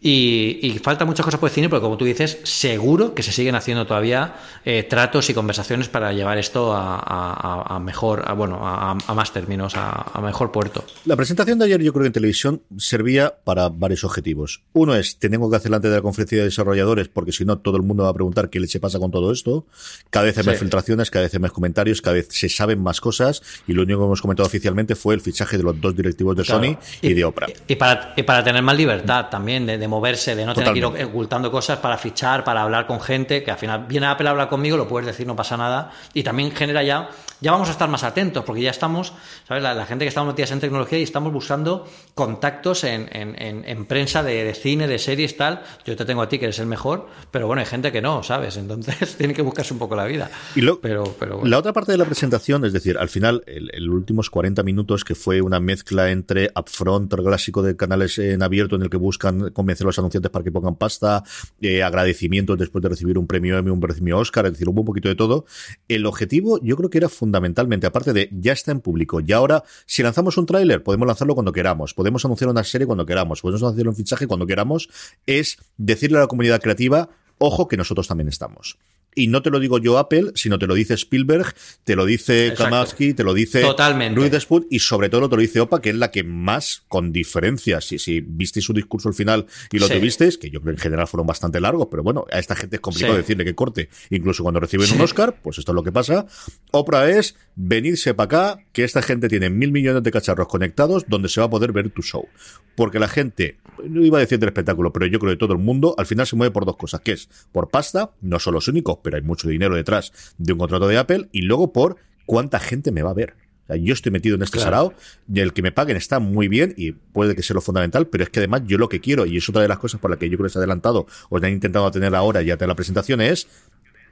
Y, falta muchas cosas por cine, pero como tú dices, seguro que se siguen haciendo todavía eh, tratos y conversaciones para llevar esto a, mejor, a, bueno, a, más términos, a, mejor puerto. La presentación de ayer, yo creo que en televisión servía para varios objetivos. Uno es, tengo que hacer antes de la conferencia de desarrolladores, porque si no, todo el mundo va a preguntar qué leche pasa con todo esto. Cada vez hay más filtraciones, cada vez hay más comentarios, cada vez se saben más cosas, y lo único que hemos comentado oficialmente fue el fichaje de los dos directivos de Sony y, de Oprah. Y, para, para tener más libertad también de, de moverse, de no tener que ir ocultando cosas para fichar, para hablar con gente, que al final viene Apple a hablar conmigo, lo puedes decir, no pasa nada, y también genera ya, ya vamos a estar más atentos, porque ya estamos, ¿sabes? La, gente que estamos metidas en tecnología y estamos buscando contactos en, en, prensa de, cine, de series, tal. Yo te tengo a ti que eres el mejor, pero bueno, hay gente que no, ¿sabes? Entonces [laughs] tiene que buscarse un poco la vida. Y pero, pero La otra parte de la presentación, es decir, al final, el, últimos 40 minutos, que fue una mezcla entre upfront, el clásico de canales en abierto en el que buscan convencer a los anunciantes para que pongan pasta, eh, agradecimientos después de recibir un premio Emmy, un premio Oscar, es decir, hubo un poquito de todo. El objetivo yo creo que era fundamentalmente, aparte de ya está en público, y ahora si lanzamos un tráiler podemos lanzarlo cuando queramos, podemos anunciar una serie cuando queramos, podemos anunciar un fichaje cuando queramos, es decirle a la comunidad creativa, ojo que nosotros también estamos. Y no te lo digo yo Apple, sino te lo dice Spielberg, te lo dice Kamatsky, te lo dice Totalmente. Louis y sobre todo te lo dice Opa, que es la que más, con diferencia, si, si visteis su discurso al final y lo tuvisteis, que yo creo que en general fueron bastante largos, pero bueno, a esta gente es complicado decirle que corte, incluso cuando reciben un Oscar, pues esto es lo que pasa. Oprah es, venirse para acá, que esta gente tiene mil millones de cacharros conectados donde se va a poder ver tu show. Porque la gente, no iba a decir del espectáculo, pero yo creo que todo el mundo al final se mueve por dos cosas, que es por pasta, no son los únicos, pero hay mucho dinero detrás de un contrato de Apple, y luego por cuánta gente me va a ver. yo estoy metido en este sarao y el que me paguen está muy bien y puede que sea lo fundamental, pero es que además yo lo que quiero, y es otra de las cosas por las que yo creo que se ha adelantado, o han intentado tener ahora ya de la presentación, es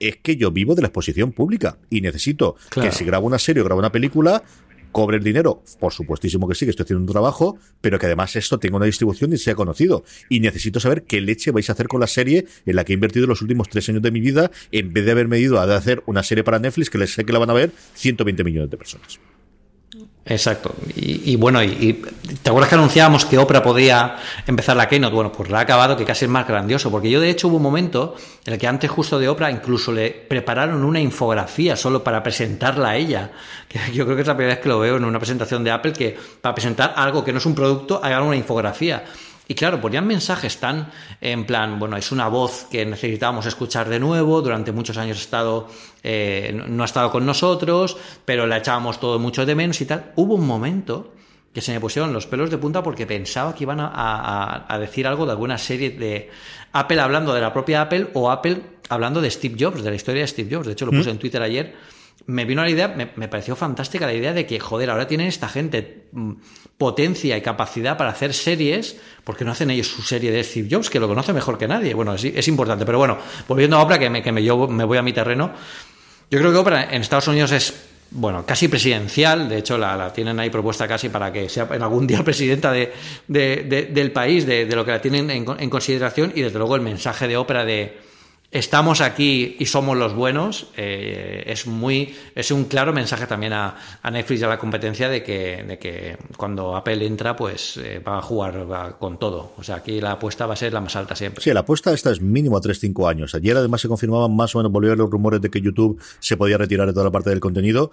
es que yo vivo de la exposición pública y necesito que si grabo una serie o grabo una película, cobre el dinero, por supuestísimo que sí, que estoy haciendo un trabajo, pero que además esto tenga una distribución y sea conocido. Y necesito saber qué leche vais a hacer con la serie en la que he invertido los últimos tres años de mi vida, en vez de haber medido a hacer una serie para Netflix que les sé que la van a ver 120 millones de personas. Exacto. Y, bueno, y, ¿te acuerdas que anunciábamos que Oprah podía empezar la Keynote? Bueno, pues la ha acabado, que casi es más grandioso, porque yo de hecho hubo un momento en el que antes justo de Oprah incluso le prepararon una infografía solo para presentarla a ella. Que [laughs] yo creo que es la primera vez que lo veo en una presentación de Apple, que para presentar algo que no es un producto, hagan una infografía. Y claro, ponían mensajes tan en plan, bueno, es una voz que necesitábamos escuchar de nuevo, durante muchos años ha estado, eh, no ha estado con nosotros, pero la echábamos todo mucho de menos y tal. Hubo un momento que se me pusieron los pelos de punta porque pensaba que iban a, decir algo de alguna serie de Apple hablando de la propia Apple o Apple hablando de Steve Jobs, de la historia de Steve Jobs. De hecho, lo puse ¿Mm? en Twitter ayer me vino la idea, me, pareció fantástica la idea de que, joder, ahora tienen esta gente mm, potencia y capacidad para hacer series, porque no hacen ellos su serie de Steve Jobs, que lo conoce mejor que nadie. Bueno, es, es importante, pero bueno, volviendo a Oprah, que, me, que me, yo me voy a mi terreno, yo creo que Oprah en Estados Unidos es, bueno, casi presidencial, de hecho la, tienen ahí propuesta casi para que sea en algún día [laughs] presidenta de, del país, de, lo que la tienen en, en consideración, y desde luego el mensaje de Oprah de estamos aquí y somos los buenos, eh, es muy es un claro mensaje también a, Netflix y a la competencia de que, de que cuando Apple entra, pues eh, va a jugar con todo. O sea, aquí la apuesta va a ser la más alta siempre. Sí, la apuesta esta es mínimo a 3-5 años. Ayer además se confirmaban más o menos, volvieron los rumores de que YouTube se podía retirar de toda la parte del contenido.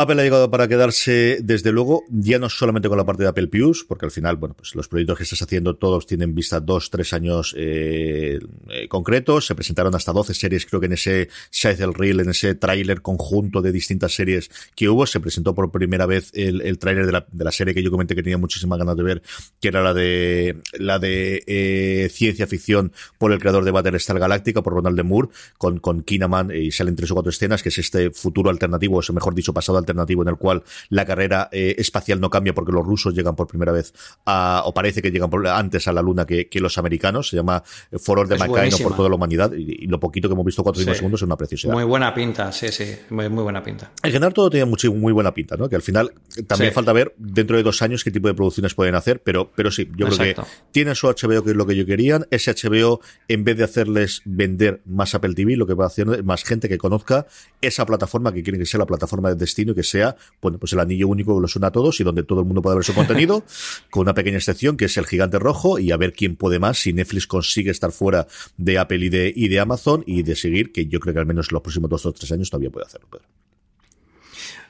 Apple ha llegado para quedarse, desde luego, ya no solamente con la parte de Apple Plus, porque al final, bueno, pues los proyectos que estás haciendo todos tienen vista dos, tres años eh, eh, concretos. Se presentaron hasta 12 series, creo que en ese Scythe Reel, en ese tráiler conjunto de distintas series que hubo. Se presentó por primera vez el, el tráiler de la, de la serie que yo comenté que tenía muchísimas ganas de ver, que era la de la de eh, ciencia ficción por el creador de Battlestar Galactica, por Ronald de Moore, con, con Kinaman, y salen tres o cuatro escenas, que es este futuro alternativo, o mejor dicho, pasado alternativo en el cual la carrera eh, espacial no cambia porque los rusos llegan por primera vez a, o parece que llegan antes a la luna que, los americanos. Se llama Foror de Macaino por toda la humanidad y, lo poquito que hemos visto cuatro segundos es una preciosidad. Muy buena pinta, sí, sí, muy, muy buena pinta. En general todo tiene mucho, muy buena pinta, ¿no? Que al final también falta ver dentro de dos años qué tipo de producciones pueden hacer, pero, pero sí, yo creo que tienen su HBO que es lo que yo querían. Ese HBO, en vez de hacerles vender más Apple TV, lo que va a hacer más gente que conozca esa plataforma que quieren que sea la plataforma de destino que sea, bueno, pues el anillo único que los une a todos y donde todo el mundo puede ver su contenido, [laughs] con una pequeña excepción que es el gigante rojo y a ver quién puede más, si Netflix consigue estar fuera de Apple y de, y de Amazon y de seguir, que yo creo que al menos los próximos dos o tres años todavía puede hacerlo, Pedro.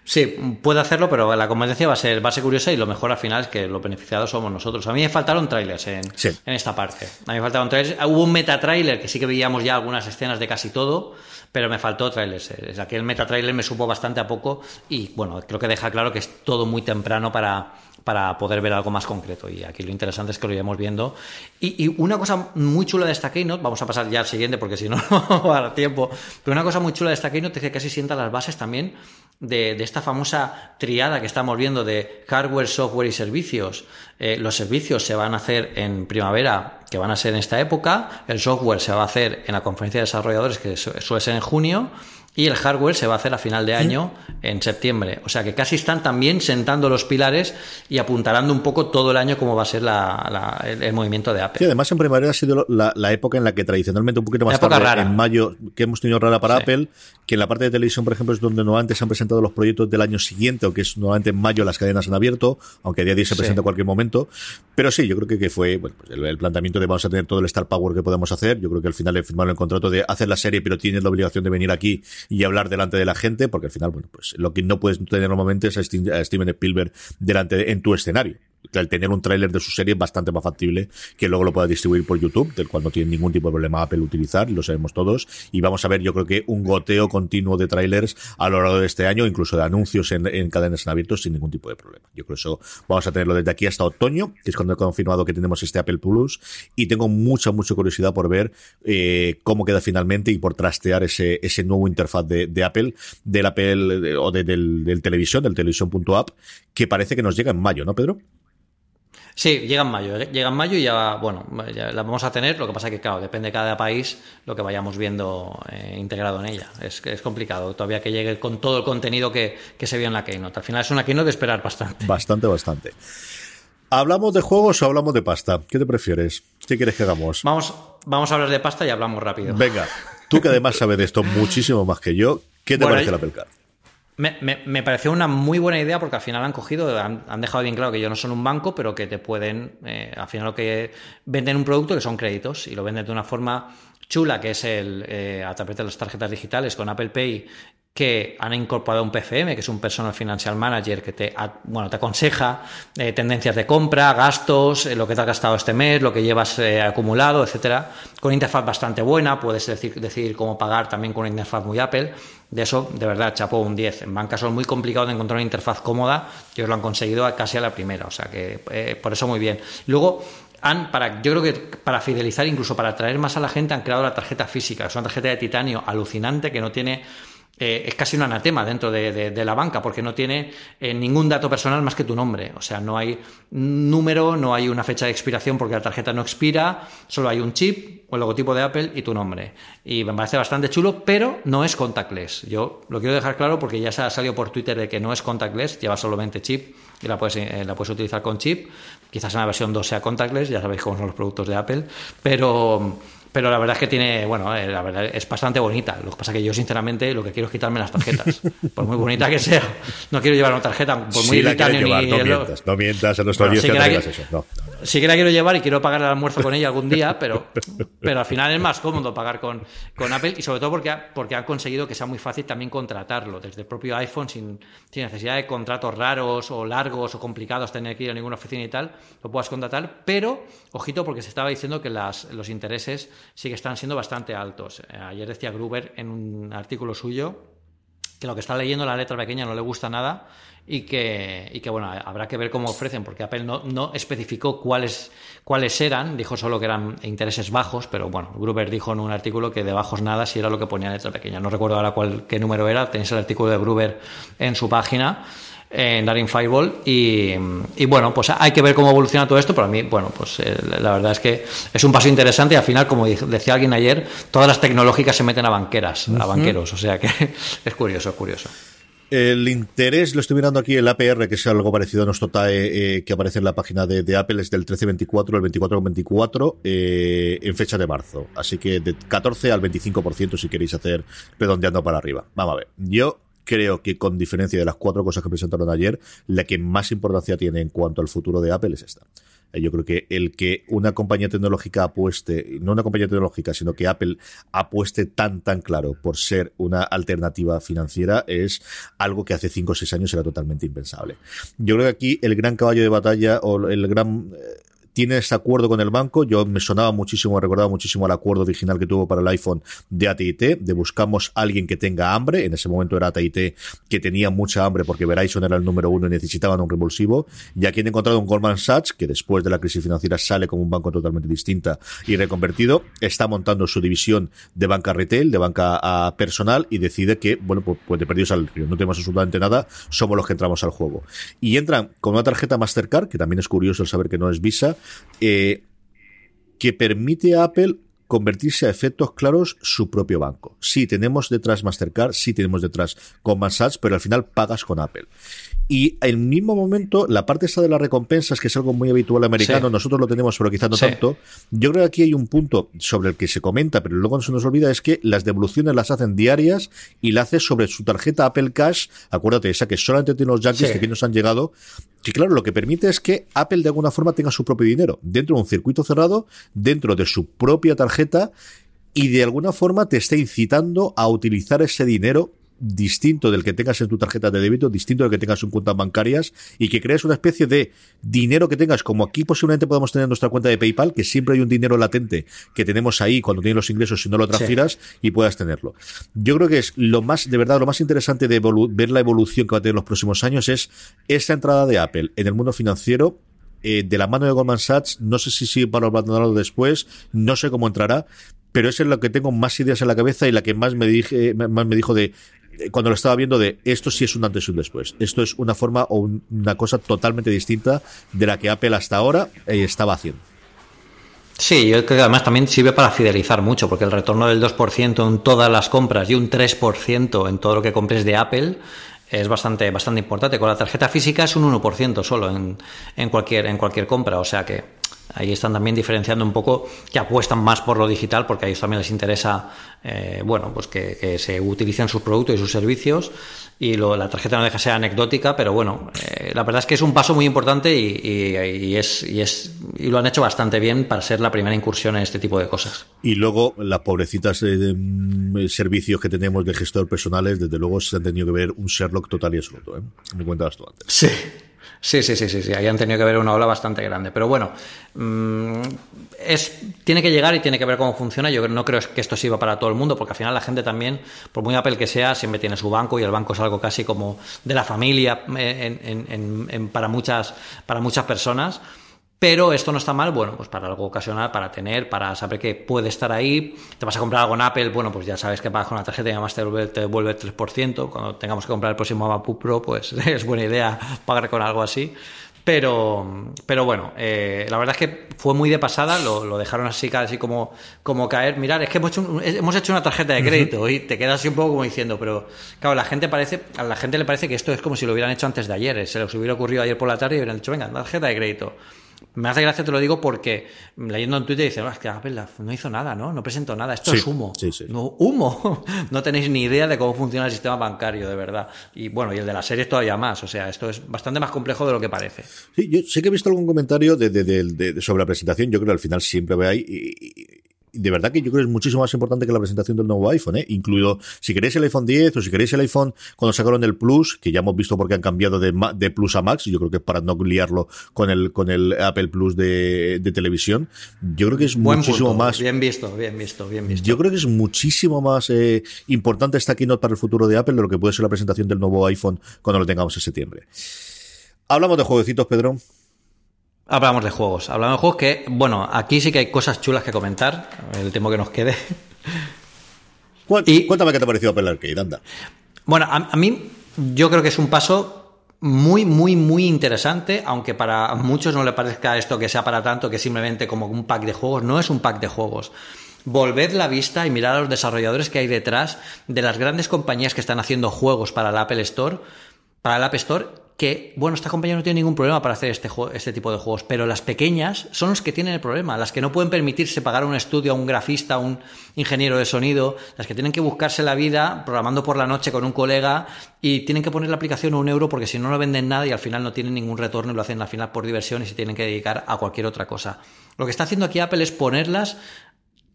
Sí, puede hacerlo, pero la competencia va a ser, va a ser curiosa y lo mejor al final es que los beneficiados somos nosotros. A mí me faltaron trailers en, en esta parte. A mí me faltaron trailers. Hubo un meta trailer que sí que veíamos ya algunas escenas de casi todo, pero me faltó trailers. Aquel meta trailer me supo bastante a poco y bueno, creo que deja claro que es todo muy temprano para, para poder ver algo más concreto. Y aquí lo interesante es que lo iremos viendo. Y, una cosa muy chula de esta Keynote, vamos a pasar ya al siguiente porque si no, [laughs] no va a dar tiempo, pero una cosa muy chula de esta Keynote es que casi sienta las bases también de, de, esta famosa triada que estamos viendo de hardware, software y servicios. Eh, los servicios se van a hacer en primavera, que van a ser en esta época. El software se va a hacer en la conferencia de desarrolladores, que suele ser en junio y el hardware se va a hacer a final de año, en septiembre. O sea que casi están también sentando los pilares y apuntalando un poco todo el año cómo va a ser la, el, movimiento de Apple. Sí, además en primavera ha sido la, la, época en la que tradicionalmente un poquito más tarde, rara. en mayo, que hemos tenido rara para sí. Apple, que en la parte de televisión, por ejemplo, es donde normalmente se han presentado los proyectos del año siguiente, o que es normalmente en mayo las cadenas han abierto, aunque a día de hoy se presenta sí. cualquier momento. Pero sí, yo creo que, que fue bueno, pues el, el, planteamiento de vamos a tener todo el Star Power que podemos hacer. Yo creo que al final le firmaron el contrato de hacer la serie, pero tienes la obligación de venir aquí y hablar delante de la gente, porque al final, bueno, pues lo que no puedes tener normalmente es a Steven Spielberg delante de, en tu escenario. El tener un tráiler de su serie es bastante más factible que luego lo pueda distribuir por YouTube, del cual no tiene ningún tipo de problema Apple utilizar, lo sabemos todos. Y vamos a ver, yo creo que un goteo continuo de trailers a lo largo de este año, incluso de anuncios en, en cadenas en abiertos sin ningún tipo de problema. Yo creo que eso vamos a tenerlo desde aquí hasta otoño, que es cuando he confirmado que tenemos este Apple Plus. Y tengo mucha, mucha curiosidad por ver eh, cómo queda finalmente y por trastear ese, ese nuevo interfaz de, de Apple, del Apple o de, del, del televisión, del televisión.app, que parece que nos llega en mayo, ¿no, Pedro? Sí, llega en mayo. ¿eh? Llega en mayo y ya, bueno, ya la vamos a tener. Lo que pasa es que, claro, depende de cada país lo que vayamos viendo eh, integrado en ella. Es, es complicado todavía que llegue con todo el contenido que, que se vio en la Keynote. Al final es una Keynote de esperar bastante. Bastante, bastante. ¿Hablamos de juegos o hablamos de pasta? ¿Qué te prefieres? ¿Qué quieres que hagamos? Vamos, vamos a hablar de pasta y hablamos rápido. Venga, tú que además sabes de esto muchísimo más que yo, ¿qué te bueno, parece la Apple Card? Me, me, pareció una muy buena idea porque al final han cogido, han, han, dejado bien claro que ellos no son un banco, pero que te pueden, eh, al final lo que venden un producto que son créditos y lo venden de una forma chula, que es el eh, a través de las tarjetas digitales con Apple Pay que han incorporado un PFM, que es un Personal Financial Manager, que te, bueno, te aconseja eh, tendencias de compra, gastos, eh, lo que te has gastado este mes, lo que llevas eh, acumulado, etcétera, con interfaz bastante buena, puedes decidir cómo pagar también con una interfaz muy Apple. De eso, de verdad, chapó un 10. En banca son muy complicado de encontrar una interfaz cómoda, ellos lo han conseguido casi a la primera, o sea que por eso muy bien. Luego, han, para, yo creo que para fidelizar, incluso para atraer más a la gente, han creado la tarjeta física, es una tarjeta de titanio alucinante que no tiene eh, es casi un anatema dentro de, de, la banca porque no tiene eh, ningún dato personal más que tu nombre. O sea, no hay número, no hay una fecha de expiración porque la tarjeta no expira, solo hay un chip el logotipo de Apple y tu nombre. Y me parece bastante chulo, pero no es contactless. Yo lo quiero dejar claro porque ya se ha salido por Twitter de que no es contactless, lleva solamente chip y la puedes, eh, la puedes utilizar con chip. Quizás en la versión 2 sea contactless, ya sabéis cómo son los productos de Apple, pero pero la verdad es que tiene, bueno, eh, la verdad es bastante bonita. Lo que pasa es que yo, sinceramente, lo que quiero es quitarme las tarjetas. por muy bonita que sea. No quiero llevar una tarjeta, por muy sí, la llevar, ni... No mientas, no mientas a nuestro bueno, sí que, que eso. No. Sí que la quiero llevar y quiero pagar el almuerzo con ella algún día, pero, pero al final es más cómodo pagar con, con Apple y sobre todo porque, porque han conseguido que sea muy fácil también contratarlo desde el propio iPhone sin, sin necesidad de contratos raros o largos o complicados, tener que ir a ninguna oficina y tal, lo puedas contratar, pero, ojito, porque se estaba diciendo que las, los intereses sí que están siendo bastante altos. Eh, ayer decía Gruber en un artículo suyo que lo que está leyendo la letra pequeña no le gusta nada y que, y que bueno, habrá que ver cómo ofrecen, porque Apple no, no especificó cuáles, cuáles eran, dijo solo que eran intereses bajos, pero bueno, Gruber dijo en un artículo que de bajos nada si era lo que ponía letra pequeña. No recuerdo ahora cuál, qué número era, tenéis el artículo de Gruber en su página en Daring Fireball y, y, bueno, pues hay que ver cómo evoluciona todo esto, pero a mí, bueno, pues eh, la verdad es que es un paso interesante y al final, como decía alguien ayer, todas las tecnológicas se meten a banqueras, uh -huh. a banqueros, o sea que [laughs] es curioso, es curioso. El interés, lo estoy mirando aquí, el APR, que es algo parecido a nuestro TAE eh, que aparece en la página de, de Apple, es del 13-24 al 24-24 eh, en fecha de marzo. Así que de 14 al 25% si queréis hacer redondeando para arriba. Vamos a ver. Yo creo que con diferencia de las cuatro cosas que presentaron ayer, la que más importancia tiene en cuanto al futuro de Apple es esta. Eh, yo creo que el que una compañía tecnológica apueste, no una compañía tecnológica, sino que Apple apueste tan, tan claro por ser una alternativa financiera es algo que hace 5 o 6 años era totalmente impensable. Yo creo que aquí el gran caballo de batalla o el gran eh, tiene ese acuerdo con el banco. Yo me sonaba muchísimo, recordaba muchísimo el acuerdo original que tuvo para el iPhone de AT&T, de buscamos alguien que tenga hambre. En ese momento era AT&T que tenía mucha hambre porque Verizon era el número uno y necesitaban un revulsivo. Y aquí han encontrado un Goldman Sachs que después de la crisis financiera sale como un banco totalmente distinta y reconvertido. Está montando su división de banca retail, de banca personal y decide que, bueno, pues, pues de perdidos al río. No tenemos absolutamente nada, somos los que entramos al juego. Y entran con una tarjeta Mastercard, que también es curioso el saber que no es Visa, eh, que permite a Apple convertirse a efectos claros su propio banco. Sí, tenemos detrás Mastercard, sí tenemos detrás Goldman Sachs, pero al final pagas con Apple. Y el mismo momento, la parte esta de las recompensas, que es algo muy habitual americano, nosotros lo tenemos, pero quizás no tanto. Yo creo que aquí hay un punto sobre el que se comenta, pero luego no se nos olvida, es que las devoluciones las hacen diarias y la hace sobre su tarjeta Apple Cash. Acuérdate, esa que solamente tiene los yankees que aquí nos han llegado. Que claro, lo que permite es que Apple de alguna forma tenga su propio dinero dentro de un circuito cerrado, dentro de su propia tarjeta y de alguna forma te está incitando a utilizar ese dinero distinto del que tengas en tu tarjeta de débito, distinto del que tengas en cuentas bancarias y que crees una especie de dinero que tengas, como aquí posiblemente podemos tener en nuestra cuenta de PayPal, que siempre hay un dinero latente que tenemos ahí cuando tienes los ingresos y no lo transfieras y puedas tenerlo. Yo creo que es lo más, de verdad, lo más interesante de ver la evolución que va a tener los próximos años es esta entrada de Apple en el mundo financiero eh, de la mano de Goldman Sachs, no sé si sigue para abandonarlo después, no sé cómo entrará, pero es en lo que tengo más ideas en la cabeza y la que más me dije, más me dijo de cuando lo estaba viendo de esto sí es un antes y un después. Esto es una forma o una cosa totalmente distinta de la que Apple hasta ahora eh, estaba haciendo. Sí, yo creo que además también sirve para fidelizar mucho, porque el retorno del 2% en todas las compras y un 3% en todo lo que compres de Apple es bastante, bastante importante. Con la tarjeta física es un 1% solo en, cualquier, en cualquier compra, o sea que Ahí están también diferenciando un poco que apuestan más por lo digital porque a ellos también les interesa eh, bueno, pues que, se utilicen sus productos y sus servicios y la tarjeta no deja de ser anecdótica, pero bueno, eh, la verdad es que es un paso muy importante y, es, y, es, y lo han hecho bastante bien para ser la primera incursión en este tipo de cosas. Y luego las pobrecitas eh, mm, servicios que tenemos de gestor personales, desde luego se han tenido que ver un Sherlock total y absoluto. ¿eh? Me cuentas tú antes. Sí. Sí, sí, sí, sí, sí, ahí han tenido que ver una ola bastante grande. Pero bueno, mm, es, tiene que llegar y tiene que ver cómo funciona. Yo no creo que esto sirva para todo el mundo, porque al final la gente también, por muy Apple que sea, siempre tiene su banco y el banco es algo casi como de la familia eh, para, muchas, para muchas personas. Pero esto no está mal, bueno, pues para algo ocasional, para tener, para saber que puede estar ahí. Te vas a comprar algo en Apple, bueno, pues ya sabes que pagas con la tarjeta y además te devuelve, el 3%. Cuando tengamos que comprar el próximo MacBook Pro, pues [laughs] es buena idea pagar con algo así. Pero, pero bueno, eh, la verdad es que fue muy de pasada, lo, dejaron así casi como, como caer. Mirar, es que hemos hecho, hemos hecho una tarjeta de crédito y te quedas así un poco como diciendo, pero claro, la gente parece, a la gente le parece que esto es como si lo hubieran hecho antes de ayer. Se les hubiera ocurrido ayer por la tarde y hubieran dicho, venga, tarjeta de crédito. Me hace gracia, te lo digo, porque leyendo en Twitter dicen, es que Apple no hizo nada, ¿no? No presentó nada, esto es humo. Sí, sí. No, humo. [laughs] no tenéis ni idea de cómo funciona el sistema bancario, de verdad. Y bueno, y el de las series todavía más. O sea, esto es bastante más complejo de lo que parece. Sí, yo sé que he visto algún comentario de, sobre la presentación. Yo creo que al final siempre ve ahí. Y, de verdad que yo creo que es muchísimo más importante que la presentación del nuevo iPhone, ¿eh? incluido si queréis el iPhone 10 o si queréis el iPhone cuando sacaron el Plus, que ya hemos visto porque han cambiado de, de Plus a Max, yo creo que es para no liarlo con el, con el Apple Plus de, de televisión, yo creo que es muchísimo más... Bien visto, bien visto, bien visto. Yo creo que es muchísimo más eh, importante esta keynote para el futuro de Apple de lo que puede ser la presentación del nuevo iPhone cuando lo tengamos en septiembre. Hablamos de jueguecitos, Pedro. Hablamos de juegos. Hablamos de juegos que, bueno, aquí sí que hay cosas chulas que comentar. El temo que nos quede. Y, Cuéntame qué te ha parecido Apple Arcade, anda. Bueno, a, mí yo creo que es un paso muy, muy, muy interesante, aunque para muchos no le parezca esto que sea para tanto, que simplemente como un pack de juegos. No es un pack de juegos. Volved la vista y mirad a los desarrolladores que hay detrás de las grandes compañías que están haciendo juegos para el Apple Store, para el App Store que, bueno, esta compañía no tiene ningún problema para hacer este, este tipo de juegos, pero las pequeñas son las que tienen el problema, las que no pueden permitirse pagar un estudio a un grafista, a un ingeniero de sonido, las que tienen que buscarse la vida programando por la noche con un colega y tienen que poner la aplicación a un euro porque si no, no venden nada y al final no tienen ningún retorno y lo hacen al final por diversión y se tienen que dedicar a cualquier otra cosa. Lo que está haciendo aquí Apple es ponerlas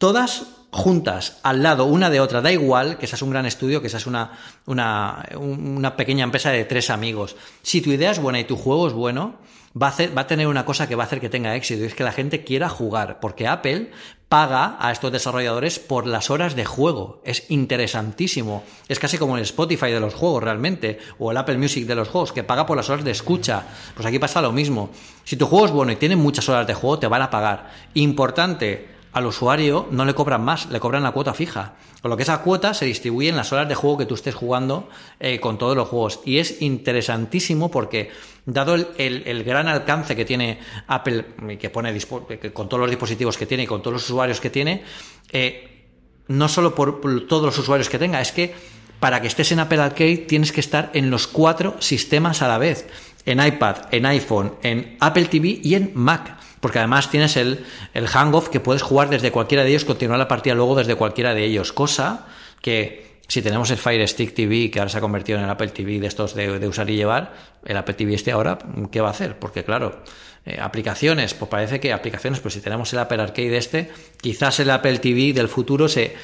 todas juntas al lado una de otra. Da igual que seas un gran estudio, que seas una, una, una, pequeña empresa de tres amigos. Si tu idea es buena y tu juego es bueno, va a, hacer, va a tener una cosa que va a hacer que tenga éxito y es que la gente quiera jugar. Porque Apple paga a estos desarrolladores por las horas de juego. Es interesantísimo. Es casi como el Spotify de los juegos realmente, o el Apple Music de los juegos, que paga por las horas de escucha. Pues aquí pasa lo mismo. Si tu juego es bueno y tiene muchas horas de juego, te van a pagar. Importante, al usuario no le cobran más, le cobran la cuota fija. Con lo que esa cuota se distribuye en las horas de juego que tú estés jugando eh, con todos los juegos. Y es interesantísimo porque, dado el, gran alcance que tiene Apple, que pone con todos los dispositivos que tiene y con todos los usuarios que tiene, eh, no solo por, por todos los usuarios que tenga, es que para que estés en Apple Arcade tienes que estar en los cuatro sistemas a la vez. En iPad, en iPhone, en Apple TV y en Mac porque además tienes el, el hangoff que puedes jugar desde cualquiera de ellos, continuar la partida luego desde cualquiera de ellos, cosa que si tenemos el Fire Stick TV, que ahora se ha convertido en el Apple TV de estos de, usar y llevar, el Apple TV este ahora, ¿qué va a hacer? Porque claro, eh, aplicaciones, pues parece que aplicaciones, pues si tenemos el Apple Arcade este, quizás el Apple TV del futuro se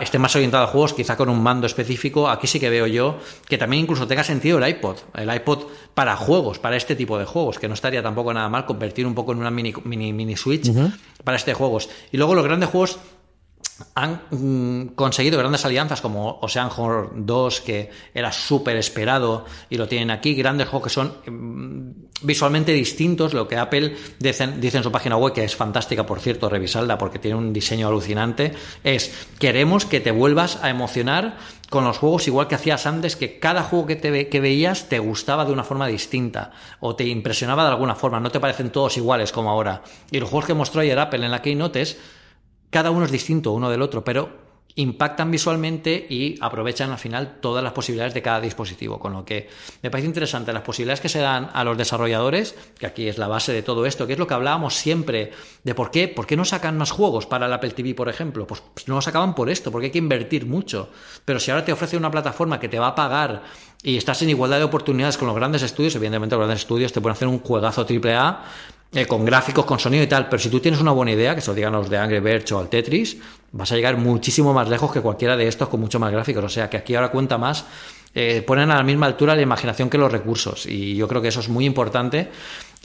esté más orientado a juegos, quizá con un mando específico. Aquí sí que veo yo que también incluso tenga sentido el iPod, el iPod para juegos, para este tipo de juegos, que no estaría tampoco nada mal convertir un poco en una mini, mini, mini Switch para este juegos. Y luego los grandes juegos han mm, conseguido grandes alianzas como Ocean Horror 2, que era súper esperado y lo tienen aquí, grandes juegos que son mm, visualmente distintos, lo que Apple dice, en su página web, que es fantástica, por cierto, revisalda porque tiene un diseño alucinante, es queremos que te vuelvas a emocionar con los juegos igual que hacías antes, que cada juego que, te, que veías te gustaba de una forma distinta o te impresionaba de alguna forma, no te parecen todos iguales como ahora. Y los juegos que mostró ayer Apple en la Keynote es cada uno es distinto uno del otro, pero impactan visualmente y aprovechan al final todas las posibilidades de cada dispositivo. Con lo que me parece interesante las posibilidades que se dan a los desarrolladores, que aquí es la base de todo esto, que es lo que hablábamos siempre de por qué, por qué no sacan más juegos para el Apple TV, por ejemplo. Pues no lo sacaban por esto, porque hay que invertir mucho. Pero si ahora te ofrece una plataforma que te va a pagar y estás en igualdad de oportunidades con los grandes estudios, evidentemente los grandes estudios te pueden hacer un juegazo AAA eh, con gráficos, con sonido y tal, pero si tú tienes una buena idea, que se lo digan los de Angry Birds o al Tetris, vas a llegar muchísimo más lejos que cualquiera de estos con mucho más gráficos. O sea que aquí ahora cuenta más, eh, ponen a la misma altura la imaginación que los recursos. Y yo creo que eso es muy importante.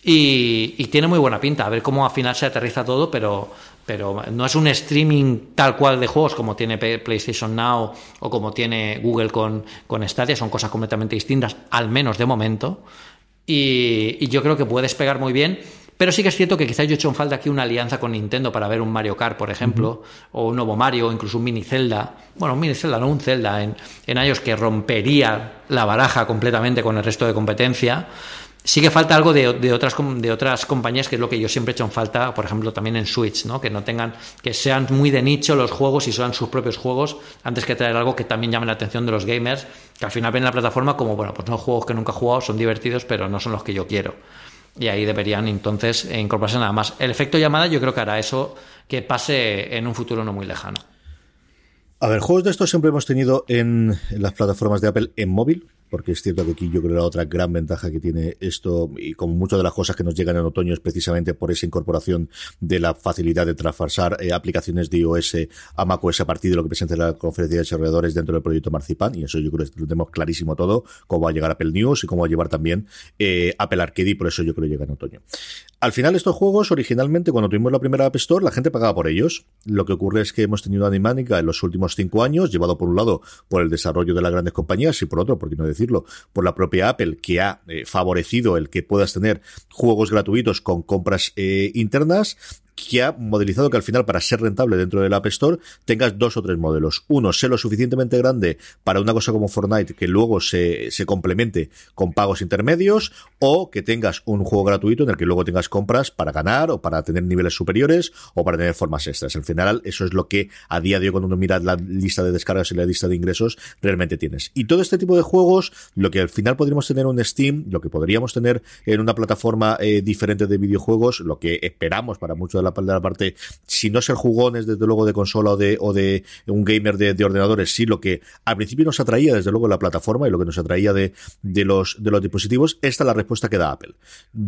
Y, tiene muy buena pinta. A ver cómo al final se aterriza todo, pero, pero no es un streaming tal cual de juegos como tiene PlayStation Now o como tiene Google con, con Stadia. Son cosas completamente distintas, al menos de momento. Y, y yo creo que puedes pegar muy bien pero sí que es cierto que quizás yo he hecho en falta aquí una alianza con Nintendo para ver un Mario Kart, por ejemplo, o un nuevo Mario, o incluso un mini Zelda. Bueno, un mini Zelda, no un Zelda en, en ellos que rompería la baraja completamente con el resto de competencia. Sí que falta algo de, otras, de otras compañías, que es lo que yo siempre he hecho en falta, por ejemplo, también en Switch, ¿no? Que no tengan, que sean muy de nicho los juegos y sean sus propios juegos, antes que traer algo que también llame la atención de los gamers, que al final ven la plataforma como, bueno, pues no juegos que nunca he jugado, son divertidos, pero no son los que yo quiero y ahí deberían entonces incorporarse nada más. El efecto llamada yo creo que hará eso que pase en un futuro no muy lejano. A ver, juegos de estos siempre hemos tenido en las plataformas de Apple en móvil, porque es cierto que aquí yo creo que la otra gran ventaja que tiene esto, y como muchas de las cosas que nos llegan en otoño, es precisamente por esa incorporación de la facilidad de trasfasar eh, aplicaciones de iOS a macOS a partir de lo que presenta la conferencia de desarrolladores dentro del proyecto Marzipan, y eso yo creo que lo tenemos clarísimo todo, cómo va a llegar Apple News y cómo va a llevar también eh, Apple Arcade, y por eso yo creo que llega en otoño. Al final, estos juegos, originalmente, cuando tuvimos la primera App Store, la gente pagaba por ellos. Lo que ocurre es que hemos tenido Animánica en los últimos cinco años, llevado por un lado por el desarrollo de las grandes compañías y por otro, por qué no decir por la propia Apple, que ha eh, favorecido el que puedas tener juegos gratuitos con compras eh, internas. Que ha modelizado que al final, para ser rentable dentro del App Store, tengas dos o tres modelos. Uno, sé lo suficientemente grande para una cosa como Fortnite que luego se, se complemente con pagos intermedios, o que tengas un juego gratuito en el que luego tengas compras para ganar, o para tener niveles superiores, o para tener formas extras. Al final, eso es lo que a día de hoy, cuando uno mira la lista de descargas y la lista de ingresos, realmente tienes. Y todo este tipo de juegos, lo que al final podríamos tener en Steam, lo que podríamos tener en una plataforma eh, diferente de videojuegos, lo que esperamos para muchos de la, de la parte, si no ser jugones desde luego de consola o de, o de un gamer de, ordenadores, sí lo que al principio nos atraía desde luego la plataforma y lo que nos atraía de, de, los, de los dispositivos, esta es la respuesta que da Apple.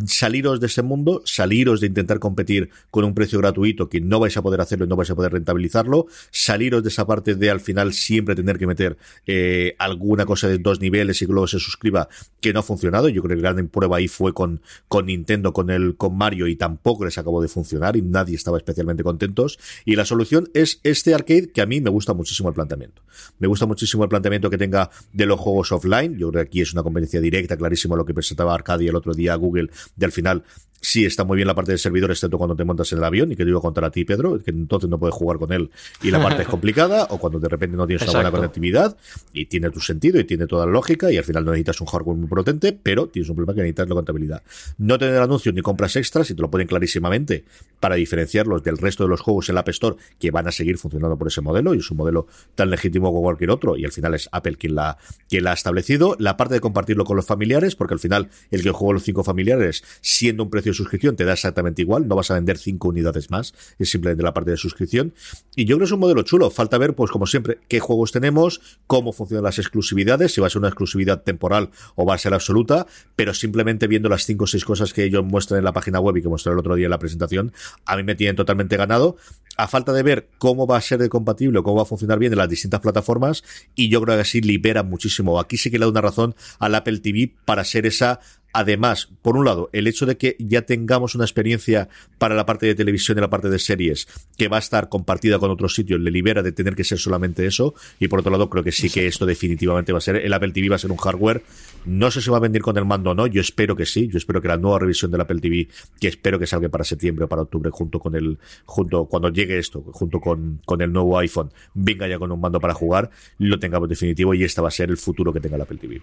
Saliros de ese mundo, saliros de intentar competir con un precio gratuito que no vais a poder hacerlo y no vais a poder rentabilizarlo, saliros de esa parte de al final siempre tener que meter eh, alguna cosa de dos niveles y que luego se suscriba que no ha funcionado. Yo creo que el gran prueba ahí fue con, con Nintendo, con el, con Mario y tampoco les acabó de funcionar nadie estaba especialmente contentos. Y la solución es este arcade que a mí me gusta muchísimo el planteamiento. Me gusta muchísimo el planteamiento que tenga de los juegos offline. Yo creo que aquí es una competencia directa, clarísimo lo que presentaba Arcadia el otro día a Google, de al final sí está muy bien la parte de servidores, excepto cuando te montas en el avión, y que te iba a contar a ti, Pedro, que entonces no puedes jugar con él y la parte es [laughs] complicada, o cuando de repente no tienes una buena conectividad, y tiene tu sentido y tiene toda la lógica, y al final no necesitas un hardware muy potente, pero tienes un problema que necesitas la contabilidad. No tener anuncios ni compras extras, y te lo ponen clarísimamente, para diferenciarlos del resto de los juegos en la App Store, que van a seguir funcionando por ese modelo, y es un modelo tan legítimo como cualquier otro, y al final es Apple quien la, quien la ha establecido. La parte de compartirlo con los familiares, porque al final el que juega los cinco familiares, siendo un precio suscripción te da exactamente igual, no vas a vender cinco unidades más, es simplemente la parte de suscripción. Y yo creo que es un modelo chulo, falta ver, pues como siempre, qué juegos tenemos, cómo funcionan las exclusividades, si va a ser una exclusividad temporal o va a ser absoluta, pero simplemente viendo las cinco o seis cosas que ellos muestran en la página web y que mostré el otro día en la presentación, a mí me tienen totalmente ganado a falta de ver cómo va a ser de compatible o cómo va a funcionar bien en las distintas plataformas y yo creo que así libera muchísimo. Aquí sí que le da una razón al Apple TV para ser esa Además, por un lado, el hecho de que ya tengamos una experiencia para la parte de televisión y la parte de series que va a estar compartida con otros sitios, le libera de tener que ser solamente eso. Y por otro lado, creo que sí que esto definitivamente va a ser, el Apple TV va a ser un hardware. No sé si va a venir con el mando o no, yo espero que sí. Yo espero que la nueva revisión del Apple TV, que espero que salga para septiembre o para octubre, junto con el, junto, cuando llegue esto, junto con, con el nuevo iPhone, venga ya con un mando para jugar, lo tengamos definitivo y este va a ser el futuro que tenga el Apple TV.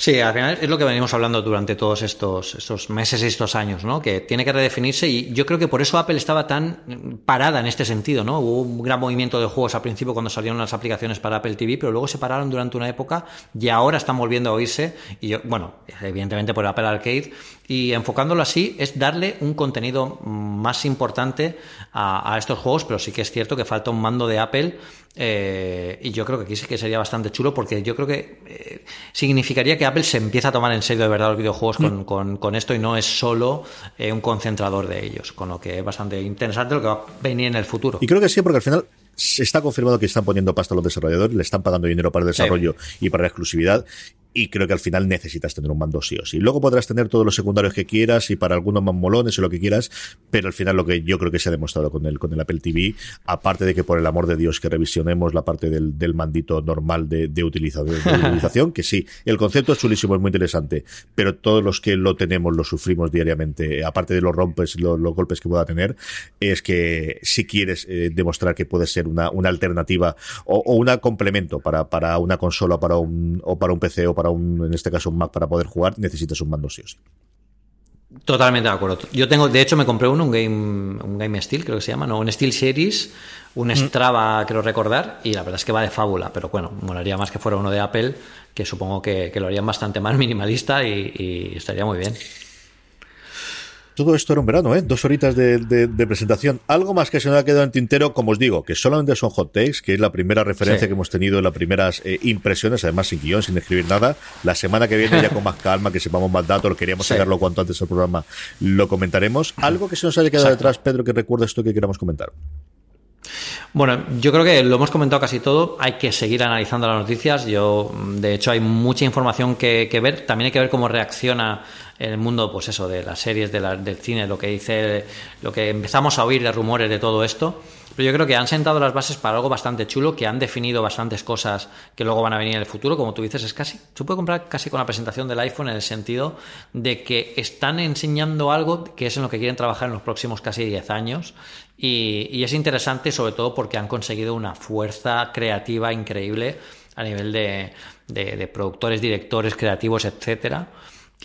Sí, al final es lo que venimos hablando durante todos estos, meses y estos años, ¿no? Que tiene que redefinirse y yo creo que por eso Apple estaba tan parada en este sentido, ¿no? Hubo un gran movimiento de juegos al principio cuando salieron las aplicaciones para Apple TV, pero luego se pararon durante una época y ahora están volviendo a oírse y yo, bueno, evidentemente por Apple Arcade y enfocándolo así es darle un contenido más importante a, a estos juegos, pero sí que es cierto que falta un mando de Apple eh, y yo creo que aquí sí que sería bastante chulo porque yo creo que eh, significaría que Apple se empieza a tomar en serio de verdad los videojuegos mm. con, con, esto y no es solo eh, un concentrador de ellos, con lo que es bastante interesante lo que va a venir en el futuro. Y creo que sí, porque al final se está confirmado que están poniendo pasta a los desarrolladores, le están pagando dinero para el desarrollo y para la exclusividad y creo que al final necesitas tener un mando sí o sí. Luego podrás tener todos los secundarios que quieras y para algunos más molones o lo que quieras, pero al final lo que yo creo que se ha demostrado con el, con el Apple TV, aparte de que por el amor de Dios que revisionemos la parte del, del mandito normal de, de, [laughs] utilización, que sí, el concepto es chulísimo, es muy interesante, pero todos los que lo tenemos lo sufrimos diariamente, aparte de los rompes y los, golpes que pueda tener, es que si quieres eh, demostrar que puede ser una, una alternativa o, o un complemento para, para una consola para un, o para un PC o para un, en este caso un Mac para poder jugar, necesitas un mando sí o sí. Totalmente de acuerdo. Yo tengo, de hecho, me compré uno, un Game, un Game Steel, creo que se llama, ¿no? Un Steel Series, un mm. Strava, creo recordar, y la verdad es que va de fábula, pero bueno, molaría más que fuera uno de Apple, que supongo que, lo harían bastante más minimalista y estaría muy bien. Todo esto era un verano, ¿eh? Dos horitas de, presentación. Algo más que se nos ha quedado en tintero, como os digo, que solamente son hot takes, que es la primera referencia que hemos tenido en las primeras eh, impresiones, además sin guion, sin escribir nada. La semana que viene, ya con más calma, que sepamos más datos, queríamos sacarlo cuanto antes el programa, lo comentaremos. Algo que se nos haya quedado detrás, Pedro, que recuerdes esto que queramos comentar. Bueno, yo creo que lo hemos comentado casi todo. Hay que seguir analizando las noticias. Yo, de hecho, hay mucha información que, que ver. También hay que ver cómo reacciona en el mundo, pues eso, de las series, de del cine, lo que dice, lo que empezamos a oír de rumores de todo esto. Pero yo creo que han sentado las bases para algo bastante chulo, que han definido bastantes cosas que luego van a venir en el futuro. Como tú dices, es casi, se puede comprar casi con la presentación del iPhone en el sentido de que están enseñando algo que es en lo que quieren trabajar en los próximos casi 10 años. Y, es interesante sobre todo porque han conseguido una fuerza creativa increíble a nivel de, de productores, directores, creativos, etcétera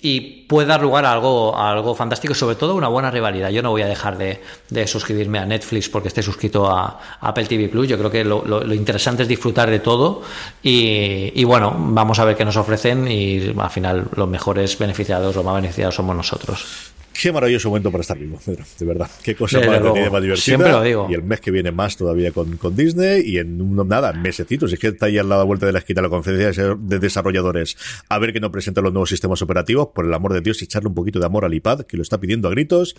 y puede dar lugar a algo, algo fantástico, sobre todo una buena rivalidad. Yo no voy a dejar de, suscribirme a Netflix porque esté suscrito a, Apple TV Plus. Yo creo que lo, interesante es disfrutar de todo y, y, bueno, vamos a ver qué nos ofrecen y al final los mejores beneficiados, los más beneficiados somos nosotros. Qué maravilloso momento para estar vivo, de verdad. Qué cosa más, más divertida. Siempre lo digo. Y el mes que viene más todavía con, con Disney y en nada, mesecitos. Es que está ahí al lado vuelta de la esquina la conferencia de desarrolladores a ver que nos presenta los nuevos sistemas operativos. Por el amor de Dios, y echarle un poquito de amor al iPad, que lo está pidiendo a gritos.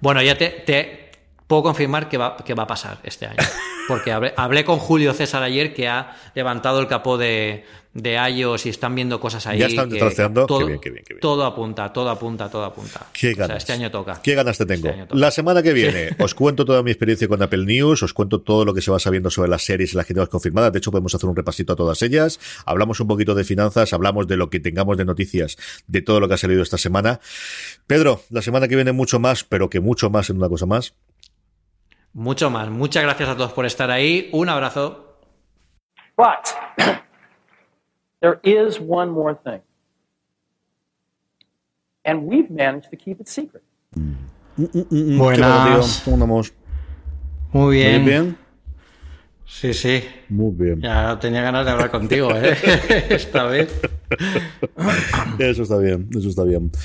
Bueno, ya te, te puedo confirmar que va, que va a pasar este año. Porque hablé con Julio César ayer que ha levantado el capó de, de iOS y están viendo cosas ahí. Ya están trasteando. Todo, qué bien, qué bien, todo apunta, todo apunta, todo apunta. Qué ganas. este año toca. Qué ganas te tengo. Este la semana que viene os cuento toda mi experiencia con Apple News, os cuento todo lo que se va sabiendo sobre las series y las que tenemos confirmadas. De hecho, podemos hacer un repasito a todas ellas. Hablamos un poquito de finanzas, hablamos de lo que tengamos de noticias, de todo lo que ha salido esta semana. Pedro, la semana que viene mucho más, pero que mucho más en una cosa más. Mucho más. Muchas gracias a todos por estar ahí. Un abrazo. There is one more thing. And we've managed to keep it secret. Buenas. Muy bien. ¿Muy bien? Sí, sí. Muy bien. Ya tenía ganas de hablar contigo, ¿eh? [laughs] Esta vez. Eso está bien, eso está bien.